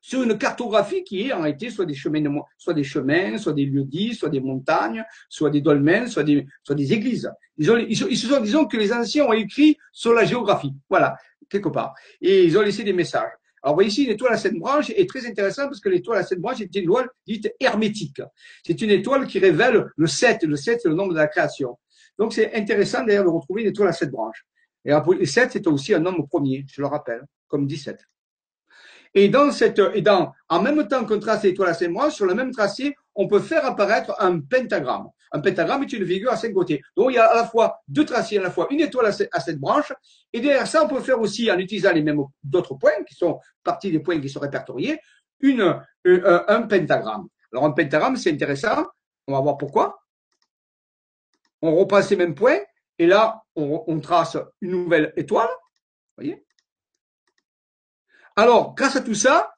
sur une cartographie qui est en réalité soit des chemins, soit des chemins, soit des lieux dits, soit des montagnes, soit des dolmens, soit des, soit des églises. Ils, ont, ils, se sont, disons que les anciens ont écrit sur la géographie, voilà, quelque part, et ils ont laissé des messages. Alors, voyez ici, l'étoile à sept branches est très intéressante parce que l'étoile à sept branches est une étoile dite hermétique. C'est une étoile qui révèle le 7. Le 7, c'est le nombre de la création. Donc, c'est intéressant d'ailleurs de retrouver une étoile à sept branches. Et le 7, c'est aussi un nombre premier, je le rappelle, comme 17. Et dans cette, et dans, en même temps qu'on trace l'étoile à cinq mois, sur le même tracé, on peut faire apparaître un pentagramme. Un pentagramme est une figure à cinq côtés. Donc, il y a à la fois deux tracés, à la fois une étoile à sept branches. Et derrière ça, on peut faire aussi, en utilisant les mêmes, d'autres points, qui sont partie des points qui sont répertoriés, une, euh, euh, un pentagramme. Alors, un pentagramme, c'est intéressant. On va voir pourquoi. On repasse ces mêmes points. Et là, on, on trace une nouvelle étoile. Voyez? Alors, grâce à tout ça,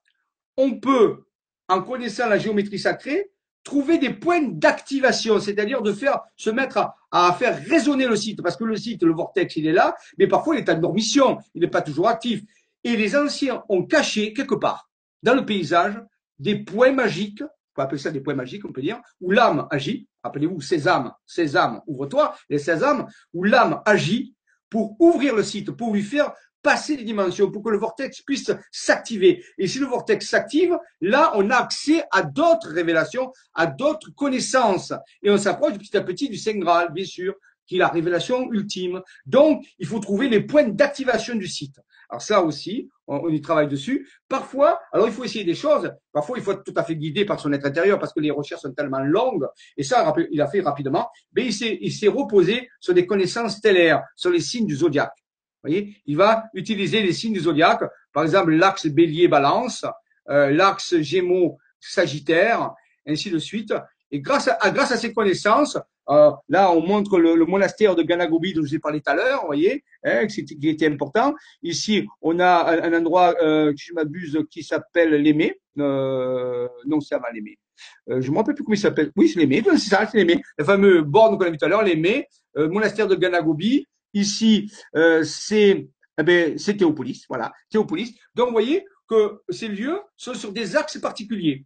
on peut, en connaissant la géométrie sacrée, trouver des points d'activation, c'est-à-dire de faire se mettre à, faire résonner le site, parce que le site, le vortex, il est là, mais parfois il est en dormition, il n'est pas toujours actif. Et les anciens ont caché quelque part dans le paysage des points magiques, on peut appeler ça des points magiques, on peut dire, où l'âme agit. Rappelez-vous, Sésame, Sésame, ouvre-toi, les Sésame, où l'âme agit pour ouvrir le site, pour lui faire passer les dimensions pour que le vortex puisse s'activer. Et si le vortex s'active, là, on a accès à d'autres révélations, à d'autres connaissances. Et on s'approche petit à petit du Saint Graal, bien sûr, qui est la révélation ultime. Donc, il faut trouver les points d'activation du site. Alors ça aussi, on, y travaille dessus. Parfois, alors il faut essayer des choses. Parfois, il faut être tout à fait guidé par son être intérieur parce que les recherches sont tellement longues. Et ça, il a fait rapidement. Mais il s'est reposé sur des connaissances stellaires, sur les signes du zodiaque voyez, il va utiliser les signes du zodiaque, par exemple l'axe Bélier-Balance, euh, l'axe Gémeaux-Sagittaire, ainsi de suite. Et grâce à, grâce à ces connaissances, euh, là, on montre le, le, monastère de Ganagobi dont je vous ai parlé tout à l'heure, voyez, hein, qui était important. Ici, on a un, endroit, euh, je m'abuse, qui s'appelle l'Aimé. Euh, non, c'est avant l'Aimé. Euh, je ne me rappelle plus comment il s'appelle. Oui, c'est l'Aimé, c'est ça, c'est l'Aimé. Le fameux borne qu'on a vu tout à l'heure, l'Aimé, euh, monastère de Ganagobi, Ici, euh, c'est eh ben, Théopolis, voilà, Théopolis. Donc, vous voyez que ces lieux sont sur des axes particuliers.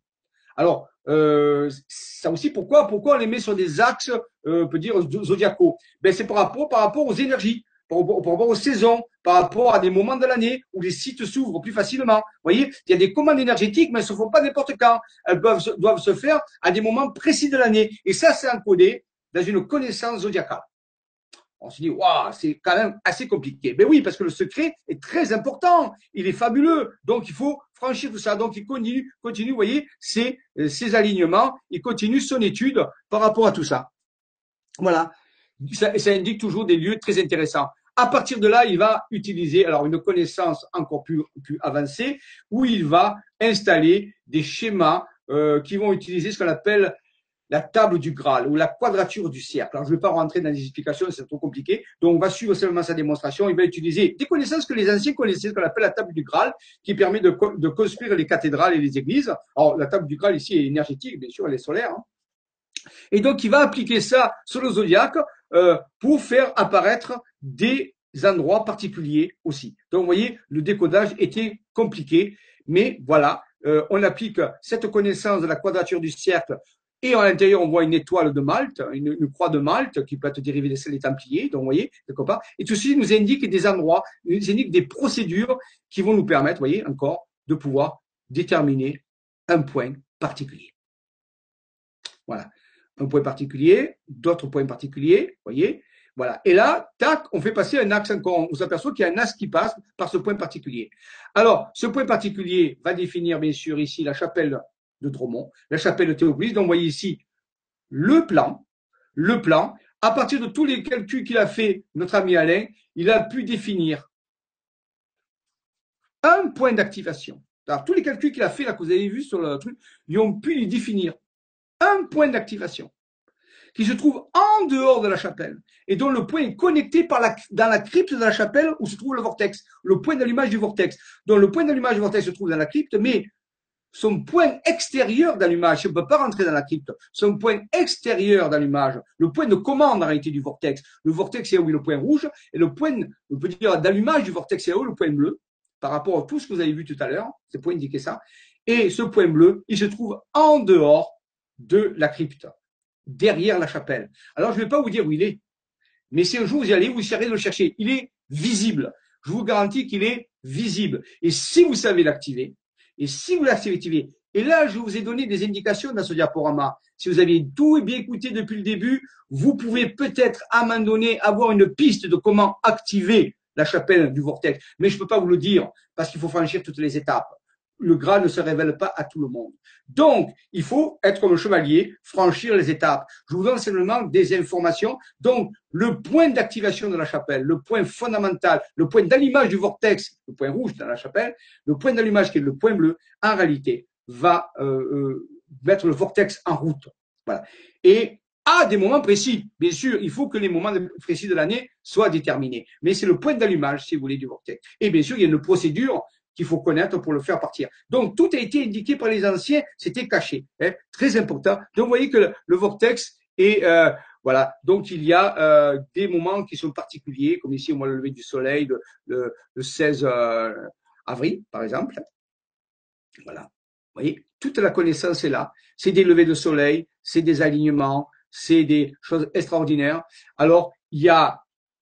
Alors, euh, ça aussi, pourquoi Pourquoi on les met sur des axes, euh, on peut dire, zodiacaux? Ben, C'est par rapport, par rapport aux énergies, par rapport, aux saisons, par rapport à des moments de l'année où les sites s'ouvrent plus facilement. Vous voyez, il y a des commandes énergétiques, mais elles ne se font pas n'importe quand. Elles doivent se faire à des moments précis de l'année. Et ça, c'est encodé dans une connaissance zodiacale on se dit, waouh, c'est quand même assez compliqué. Mais oui, parce que le secret est très important, il est fabuleux, donc il faut franchir tout ça. Donc il continue, continue, vous voyez, ses, ses alignements, il continue son étude par rapport à tout ça. Voilà, ça, ça indique toujours des lieux très intéressants. À partir de là, il va utiliser alors une connaissance encore plus, plus avancée, où il va installer des schémas euh, qui vont utiliser ce qu'on appelle la table du Graal ou la quadrature du cercle. Alors, je ne vais pas rentrer dans les explications, c'est trop compliqué. Donc, on va suivre seulement sa démonstration. Il va utiliser des connaissances que les anciens connaissaient, ce qu'on appelle la table du Graal, qui permet de, de, construire les cathédrales et les églises. Alors, la table du Graal ici est énergétique, bien sûr, elle est solaire. Hein. Et donc, il va appliquer ça sur le zodiaque euh, pour faire apparaître des endroits particuliers aussi. Donc, vous voyez, le décodage était compliqué, mais voilà, euh, on applique cette connaissance de la quadrature du cercle et à l'intérieur, on voit une étoile de Malte, une, croix de Malte qui peut être dérivée des des Templiers, donc vous voyez, quelque part. Et tout ceci nous indique des endroits, nous indique des procédures qui vont nous permettre, vous voyez, encore, de pouvoir déterminer un point particulier. Voilà. Un point particulier, d'autres points particuliers, vous voyez. Voilà. Et là, tac, on fait passer un axe encore. On s'aperçoit qu'il y a un axe qui passe par ce point particulier. Alors, ce point particulier va définir, bien sûr, ici la chapelle de Dromont, la chapelle de. Donc, vous voyez ici le plan, le plan. À partir de tous les calculs qu'il a fait, notre ami Alain, il a pu définir un point d'activation. Alors, tous les calculs qu'il a fait, là, que vous avez vu sur le truc, ils ont pu lui définir un point d'activation qui se trouve en dehors de la chapelle et dont le point est connecté dans la crypte de la chapelle où se trouve le vortex, le point d'allumage du vortex. Donc le point d'allumage du vortex se trouve dans la crypte, mais son point extérieur d'allumage, on ne peut pas rentrer dans la crypte, son point extérieur d'allumage, le point de commande en réalité du vortex. Le vortex est où? Le point rouge, et le point, on peut dire, d'allumage du vortex est où? Le point bleu, par rapport à tout ce que vous avez vu tout à l'heure, c'est pour indiquer ça. Et ce point bleu, il se trouve en dehors de la crypte, derrière la chapelle. Alors je ne vais pas vous dire où il est, mais si un jour vous y allez, vous essayerez de le chercher. Il est visible. Je vous garantis qu'il est visible. Et si vous savez l'activer, et si vous l'activez, et là, je vous ai donné des indications dans ce diaporama. Si vous avez tout bien écouté depuis le début, vous pouvez peut-être à un moment donné avoir une piste de comment activer la chapelle du vortex. Mais je ne peux pas vous le dire parce qu'il faut franchir toutes les étapes le gras ne se révèle pas à tout le monde. Donc, il faut être comme le chevalier, franchir les étapes. Je vous donne simplement des informations. Donc, le point d'activation de la chapelle, le point fondamental, le point d'allumage du vortex, le point rouge dans la chapelle, le point d'allumage qui est le point bleu, en réalité, va euh, euh, mettre le vortex en route. Voilà. Et à des moments précis, bien sûr, il faut que les moments précis de l'année soient déterminés. Mais c'est le point d'allumage, si vous voulez, du vortex. Et bien sûr, il y a une procédure qu'il faut connaître pour le faire partir. Donc, tout a été indiqué par les anciens, c'était caché. Hein, très important. Donc, vous voyez que le, vortex est... Euh, voilà, donc il y a euh, des moments qui sont particuliers, comme ici au mois de lever du soleil, le, 16 euh, avril, par exemple. Voilà, vous voyez, toute la connaissance est là. C'est des levées de soleil, c'est des alignements, c'est des choses extraordinaires. Alors, il y a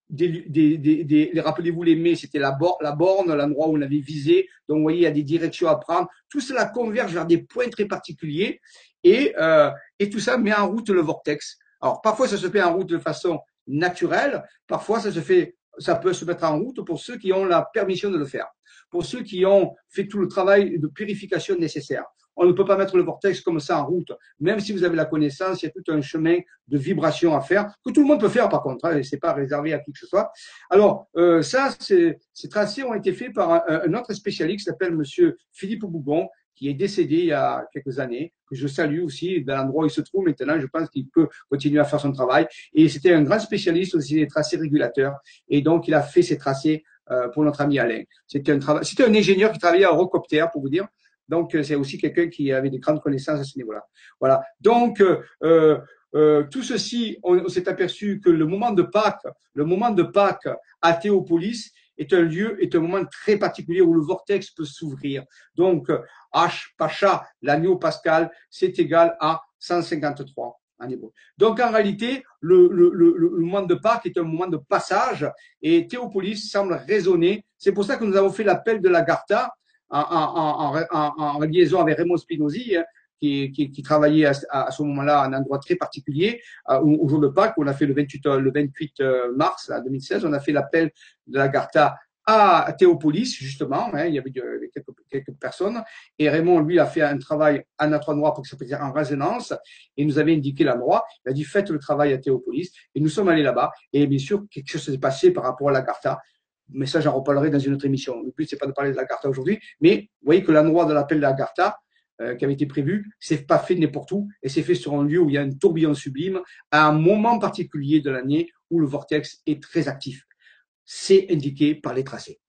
des, des, des, rappelez-vous les mai, c'était la, la borne, l'endroit où on avait visé. Donc, vous voyez, il y a des directions à prendre. Tout cela converge vers des points très particuliers et, euh, et tout ça met en route le vortex. Alors, parfois, ça se fait en route de façon naturelle. Parfois, ça se fait, ça peut se mettre en route pour ceux qui ont la permission de le faire. Pour ceux qui ont fait tout le travail de purification nécessaire. On ne peut pas mettre le vortex comme ça en route. Même si vous avez la connaissance, il y a tout un chemin de vibration à faire, que tout le monde peut faire par contre, hein, c'est pas réservé à qui que ce soit. Alors, euh, ça, ces tracés ont été faits par un, autre spécialiste qui s'appelle Monsieur Philippe Bougon, qui est décédé il y a quelques années, que je salue aussi dans l'endroit où il se trouve maintenant. Je pense qu'il peut continuer à faire son travail. Et c'était un grand spécialiste aussi des tracés régulateurs. Et donc, il a fait ces tracés euh, pour notre ami Alain. C'était un, c'était un ingénieur qui travaillait à Eurocopter, pour vous dire. Donc, euh, c'est aussi quelqu'un qui avait des grandes connaissances à ce niveau-là. Voilà. Donc, euh, euh, tout ceci, on, s'est aperçu que le moment de Pâques, le moment de Pâques à Théopolis est un lieu, est un moment très particulier où le vortex peut s'ouvrir. Donc, H, Pacha, l'agneau pascal, c'est égal à 153 en hébreu. Donc, en réalité, le, le, le, le, moment de Pâques est un moment de passage et Théopolis semble résonner. C'est pour ça que nous avons fait l'appel de la Gartha en, liaison avec Raymond Spinozzi, hein, qui, qui, qui, travaillait à, ce moment-là à un endroit très particulier, euh, au, jour de Pâques, on a fait le 28, le 28 euh, mars 2016, on a fait l'appel de la Garta à Théopolis, justement, hein, il y avait quelques, quelques, personnes, et Raymond, lui, a fait un travail à notre endroit pour que ça puisse dire en résonance, et nous avait indiqué l'endroit, il a dit faites le travail à Théopolis, et nous sommes allés là-bas, et bien sûr, quelque chose s'est passé par rapport à la Garta, mais ça, j'en reparlerai dans une autre émission. Le but, c'est pas de parler de la Garta aujourd'hui, mais vous voyez que l'endroit de l'appel de la Garta, euh, qui avait été prévu, c'est pas fait n'importe où, et c'est fait sur un lieu où il y a un tourbillon sublime, à un moment particulier de l'année où le vortex est très actif. C'est indiqué par les tracés.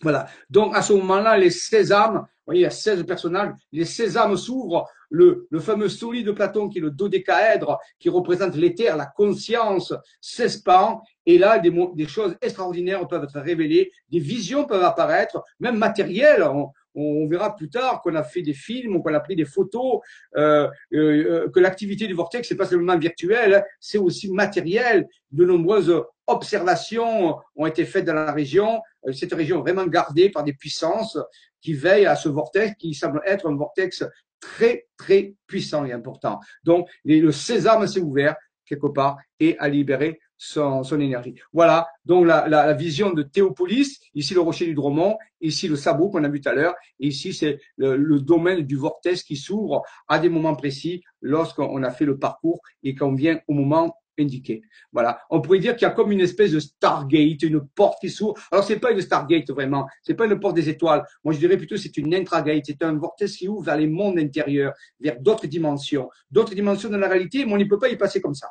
Voilà. Donc, à ce moment-là, les sésames, vous voyez, il y a 16 personnages, les sésames s'ouvrent, le, le fameux solide de Platon qui est le dodécaèdre, qui représente l'éther, la conscience, s'expand, et là, des, des, choses extraordinaires peuvent être révélées, des visions peuvent apparaître, même matérielles. On, on verra plus tard qu'on a fait des films, qu'on a pris des photos, euh, euh, que l'activité du vortex, c'est pas seulement virtuel, c'est aussi matériel. De nombreuses observations ont été faites dans la région, euh, cette région vraiment gardée par des puissances qui veillent à ce vortex qui semble être un vortex très, très puissant et important. Donc, le sésame s'est ouvert quelque part et a libéré son, énergie. Voilà, donc la, vision de Théopolis, ici le rocher du Dromont, ici le sabot qu'on a vu tout à l'heure, ici c'est le, le, domaine du vortex qui s'ouvre à des moments précis lorsqu'on a fait le parcours et qu'on vient au moment indiqué. Voilà. On pourrait dire qu'il y a comme une espèce de Stargate, une porte qui s'ouvre. Alors c'est pas une Stargate vraiment, c'est pas une porte des étoiles. Moi je dirais plutôt c'est une intragate, c'est un vortex qui ouvre vers les mondes intérieurs, vers d'autres dimensions, d'autres dimensions de la réalité, mais on ne peut pas y passer comme ça.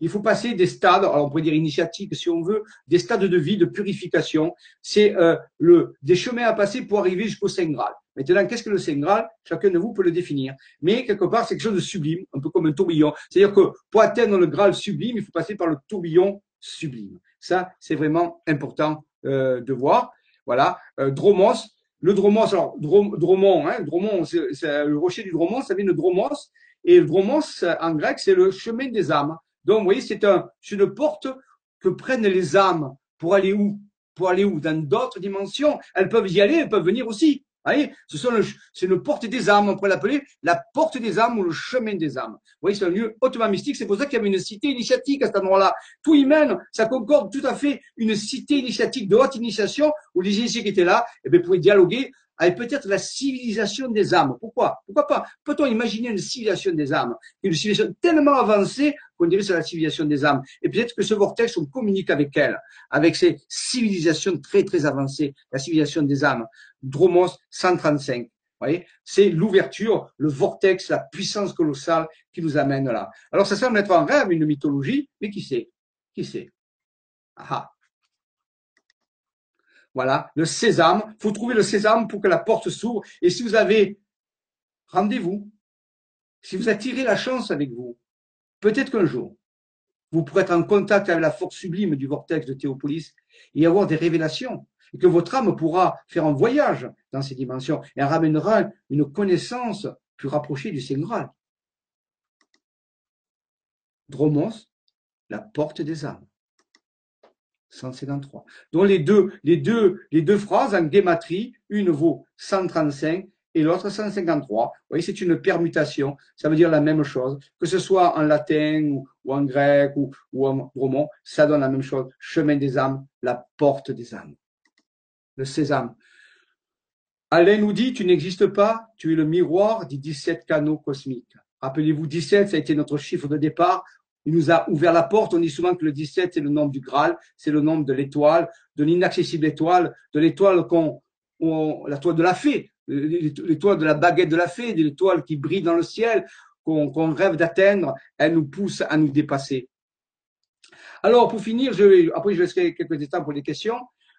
Il faut passer des stades, alors on pourrait dire initiatiques si on veut, des stades de vie, de purification. C'est euh, le des chemins à passer pour arriver jusqu'au Saint Graal. Maintenant, qu'est-ce que le Saint Graal? Chacun de vous peut le définir. Mais quelque part, c'est quelque chose de sublime, un peu comme un tourbillon. C'est-à-dire que pour atteindre le Graal sublime, il faut passer par le tourbillon sublime. Ça, c'est vraiment important euh, de voir. Voilà. Euh, Dromos, le Dromos, alors Dromon, hein, Dromon, c'est le rocher du Dromos, ça vient de Dromos. Et le Dromos, en grec, c'est le chemin des âmes. Donc, vous voyez, c'est un, une porte que prennent les âmes pour aller où? Pour aller où? Dans d'autres dimensions. Elles peuvent y aller, elles peuvent venir aussi. Vous voyez, ce sont c'est une porte des âmes, on pourrait l'appeler la porte des âmes ou le chemin des âmes. Vous voyez, c'est un lieu hautement mystique. C'est pour ça qu'il y avait une cité initiatique à cet endroit-là. Tout y mène, ça concorde tout à fait une cité initiatique de haute initiation où les initiés qui étaient là, eh pouvaient dialoguer avec peut-être la civilisation des âmes. Pourquoi? Pourquoi pas? Peut-on imaginer une civilisation des âmes? Une civilisation tellement avancée qu'on dirait c'est la civilisation des âmes. Et peut-être que ce vortex, on communique avec elle, avec ces civilisations très très avancées, la civilisation des âmes. Dromos 135. voyez, c'est l'ouverture, le vortex, la puissance colossale qui nous amène là. Alors ça semble être un rêve, une mythologie, mais qui sait? Qui sait? Ah voilà, le sésame. Faut trouver le sésame pour que la porte s'ouvre. Et si vous avez rendez-vous, si vous attirez la chance avec vous, peut-être qu'un jour, vous pourrez être en contact avec la force sublime du vortex de Théopolis et avoir des révélations. Et que votre âme pourra faire un voyage dans ces dimensions et ramènera une connaissance plus rapprochée du Saint Graal. Dromos, la porte des âmes. 153. Donc les deux, les deux, les deux phrases en gématrie, une vaut 135 et l'autre 153. Vous voyez, c'est une permutation. Ça veut dire la même chose. Que ce soit en latin ou, en grec ou, ou en roman, ça donne la même chose. Chemin des âmes, la porte des âmes. Le sésame. Alain nous dit, tu n'existes pas, tu es le miroir des 17 canaux cosmiques. Rappelez-vous, 17, ça a été notre chiffre de départ il nous a ouvert la porte. On dit souvent que le 17, c'est le nombre du Graal, c'est le nombre de l'étoile, de l'inaccessible étoile, de l'étoile qu'on, la toile de la fée, l'étoile de la baguette de la fée, l'étoile qui brille dans le ciel, qu'on rêve d'atteindre. Elle nous pousse à nous dépasser. Alors, pour finir, je, après je laisserai quelques instants pour les questions.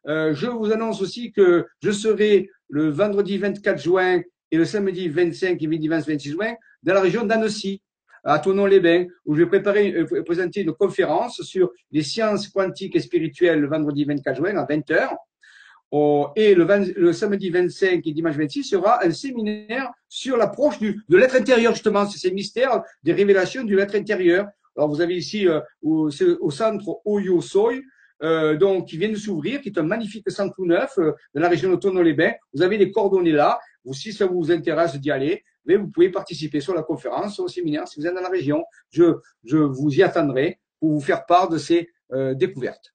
Euh, je vous annonce aussi que je serai le vendredi 24 juin et le samedi 25 et midi 26 juin dans la région d'Annecy à Tournon-les-Bains, où je vais préparer, euh, présenter une conférence sur les sciences quantiques et spirituelles le vendredi 24 juin à 20h. Et le, samedi 25 et dimanche 26 sera un séminaire sur l'approche de l'être intérieur, justement, ces mystères des révélations du l'être intérieur. Alors, vous avez ici euh, au, au, centre Oyo Soy, euh, donc qui vient de s'ouvrir, qui est un magnifique centre neuf euh, de la région de Tournon-les-Bains. Vous avez les coordonnées là. Ou si ça vous intéresse d'y aller, mais vous pouvez participer sur la conférence, au séminaire, si vous êtes dans la région. Je, je vous y attendrai pour vous faire part de ces euh, découvertes.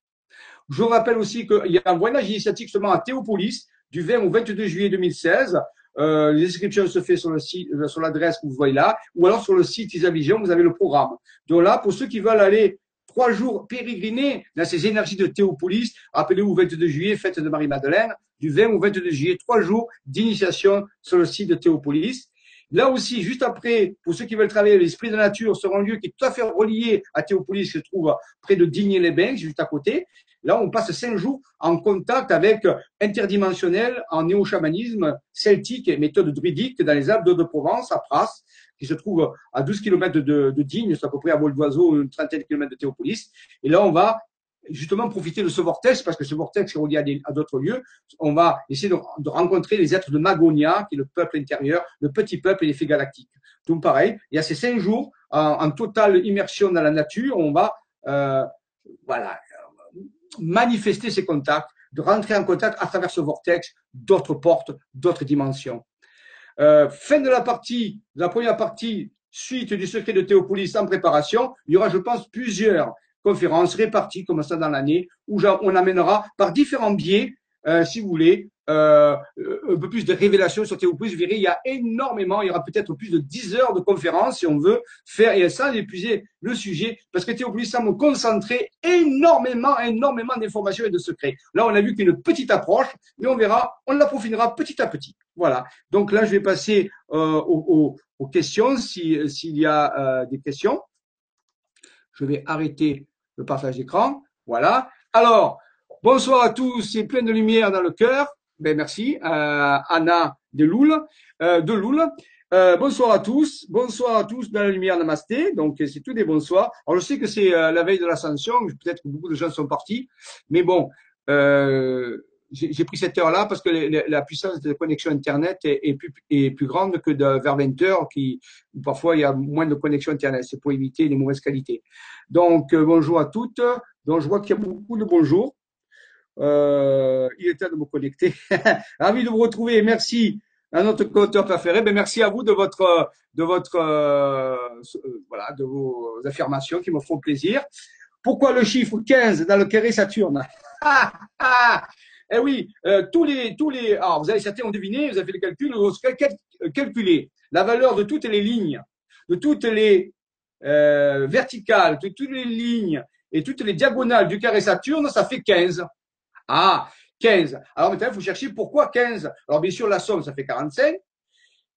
Je vous rappelle aussi qu'il y a un voyage initiatique justement à Théopolis du 20 au 22 juillet 2016. Euh, les inscriptions se font sur le site, euh, sur l'adresse que vous voyez là, ou alors sur le site Isavision, vous avez le programme. Donc là, pour ceux qui veulent aller trois jours pérégriner dans ces énergies de Théopolis, rappelez-vous 22 juillet, fête de Marie-Madeleine, du 20 au 22 juillet, trois jours d'initiation sur le site de Théopolis. Là aussi, juste après, pour ceux qui veulent travailler l'esprit de la nature, sera un lieu qui est tout à fait relié à Théopolis, qui se trouve près de Digne-les-Bains, juste à côté. Là, on passe cinq jours en contact avec interdimensionnel en néo-chamanisme celtique et méthode druidique dans les Alpes de Provence, à Pras, qui se trouve à 12 km de, de Digne, c'est à peu près à vol d'oiseau, une trentaine de kilomètres de Théopolis. Et là, on va justement profiter de ce vortex, parce que ce vortex est relié à, d'autres lieux, on va essayer de, rencontrer les êtres de Magonia, qui est le peuple intérieur, le petit peuple et les fées galactiques. Donc pareil, il y a ces cinq jours en, totale immersion dans la nature, on va euh, voilà manifester ces contacts, de rentrer en contact à travers ce vortex d'autres portes, d'autres dimensions. Euh, fin de la partie, de la première partie, suite du secret de Théopolis en préparation, il y aura, je pense, plusieurs conférences réparties comme ça dans l'année où on amènera par différents biais euh, si vous voulez, euh, un peu plus de révélations sur Théopolis, vous verrez, il y a énormément, il y aura peut-être plus de 10 heures de conférences si on veut faire, et ça, épuiser le sujet, parce que Théopolis semble concentrer énormément, énormément d'informations et de secrets. Là, on a vu qu'une petite approche, mais on verra, on l'approfondira petit à petit. Voilà. Donc là, je vais passer euh, aux, questions, s'il y a euh, des questions. Je vais arrêter le partage d'écran. Voilà. Alors, bonsoir à tous, c'est plein de lumière dans le cœur. Ben merci, euh, Anna de Loul. Euh, de Loul. Euh, bonsoir à tous, bonsoir à tous dans la lumière Namasté. Donc c'est tout des bonsoirs. Alors je sais que c'est euh, la veille de l'ascension, peut-être que beaucoup de gens sont partis, mais bon, euh, j'ai pris cette heure-là parce que la puissance de connexion Internet est, plus, est plus, grande que de, vers 20 heures, qui parfois il y a moins de connexion Internet. C'est pour éviter les mauvaises qualités. Donc bonjour à toutes. Donc je vois qu'il y a beaucoup de bonjours. Euh, il est temps de me connecter. Ravi de vous retrouver. Merci à notre co-auteur préféré. Ben, merci à vous de votre, de votre, euh, voilà, de vos affirmations qui me font plaisir. Pourquoi le chiffre 15 dans le carré Saturne? Eh oui, euh, tous les, tous les, alors vous avez certains ont deviné, vous avez fait le calcul, vous calculer la valeur de toutes les lignes, de toutes les euh, verticales, de toutes les lignes et toutes les diagonales du carré Saturne, ça fait 15. Ah, 15. Alors maintenant, il faut chercher pourquoi 15. Alors bien sûr, la somme, ça fait 45.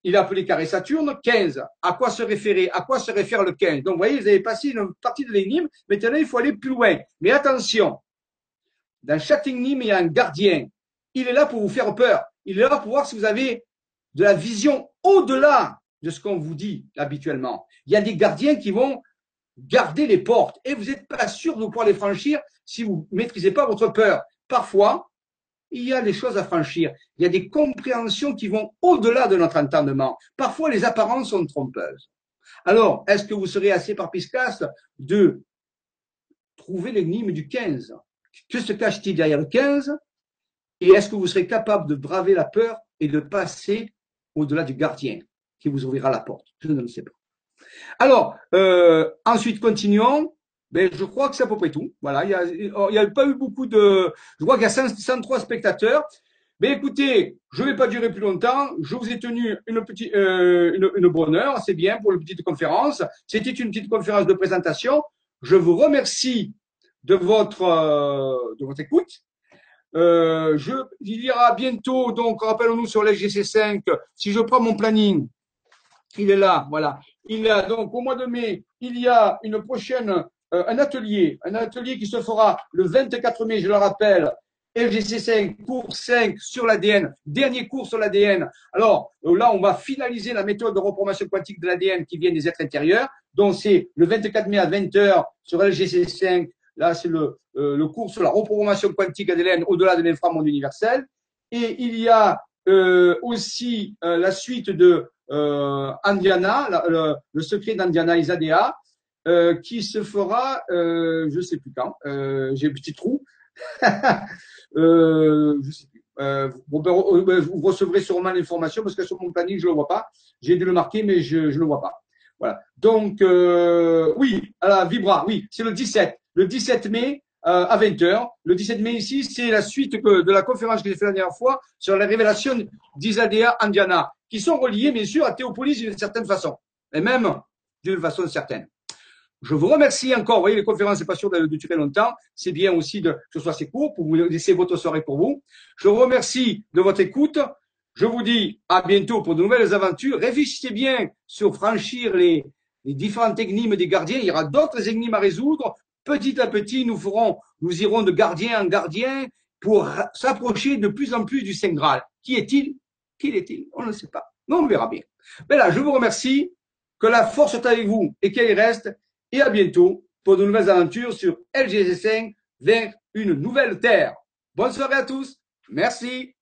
Il a appelé carré Saturne 15. À quoi se référer À quoi se réfère le 15 Donc, vous voyez, vous avez passé une partie de l'énigme. Maintenant, il faut aller plus loin. Mais attention, dans chaque énigme, il y a un gardien. Il est là pour vous faire peur. Il est là pour voir si vous avez de la vision au-delà de ce qu'on vous dit habituellement. Il y a des gardiens qui vont garder les portes et vous n'êtes pas sûr de pouvoir les franchir si vous ne maîtrisez pas votre peur parfois, il y a des choses à franchir. Il y a des compréhensions qui vont au-delà de notre entendement. Parfois, les apparences sont trompeuses. Alors, est-ce que vous serez assez parpiscace de trouver l'énigme du 15 Que se cache-t-il derrière le 15 Et est-ce que vous serez capable de braver la peur et de passer au-delà du gardien qui vous ouvrira la porte? Je ne le sais pas. Alors, euh, ensuite, continuons ben, je crois que c'est à peu près tout. Voilà, il n'y a, a pas eu beaucoup de. Je crois qu'il y a 103 spectateurs. Mais ben, écoutez, je ne vais pas durer plus longtemps. Je vous ai tenu une petite, euh, une, bonne heure. C'est bien pour une petite conférence. C'était une petite conférence de présentation. Je vous remercie de votre, euh, de votre écoute. Euh, je, il y aura bientôt, donc, rappelons-nous sur l'SGC5, si je prends mon planning, il est là, voilà. Il a donc au mois de mai, il y a une prochaine euh, un atelier, un atelier qui se fera le 24 mai, je le rappelle, LGC5, cours 5 sur l'ADN, dernier cours sur l'ADN. Alors là, on va finaliser la méthode de reprogrammation quantique de l'ADN qui vient des êtres intérieurs. Donc c'est le 24 mai à 20h sur LGC5. Là, c'est le, euh, le cours sur la reprogrammation quantique ADN au-delà de l'inframonde universel. Et il y a aussi la suite de Andiana, le, secret d'Andiana Isadea, euh, qui se fera, euh, je sais plus quand. Euh, J'ai un petit trou. euh, je sais plus. Euh, euh, vous recevrez sûrement l'information parce que sur mon planning je le vois pas. J'ai dû le marquer mais je je le vois pas. Voilà. Donc euh, oui, alors Vibra, oui, c'est le 17, le 17 mai à 20h. Le 17 mai ici, c'est la suite de la conférence que j'ai fait la dernière fois sur la révélation d'Isadea Andiana, qui sont reliées bien sûr à Théopolis d'une certaine façon, et même d'une façon certaine. Je vous remercie encore. Vous voyez, les conférences, c'est pas sûr de, durer longtemps. C'est bien aussi de, que ce soit assez court pour vous laisser votre soirée pour vous. Je vous remercie de votre écoute. Je vous dis à bientôt pour de nouvelles aventures. Réfléchissez bien sur franchir les, les différentes énigmes des gardiens. Il y aura d'autres énigmes à résoudre. Petit à petit, nous ferons, nous irons de gardien en gardien pour s'approcher de plus en plus du Saint Graal. Qui est-il? Qui est-il? On ne sait pas. Mais on verra bien. Mais là, je vous remercie. Que la force soit avec vous et qu'elle reste et à bientôt pour de nouvelles aventures sur LGC5 vers une nouvelle terre. Bonne soirée à tous. Merci.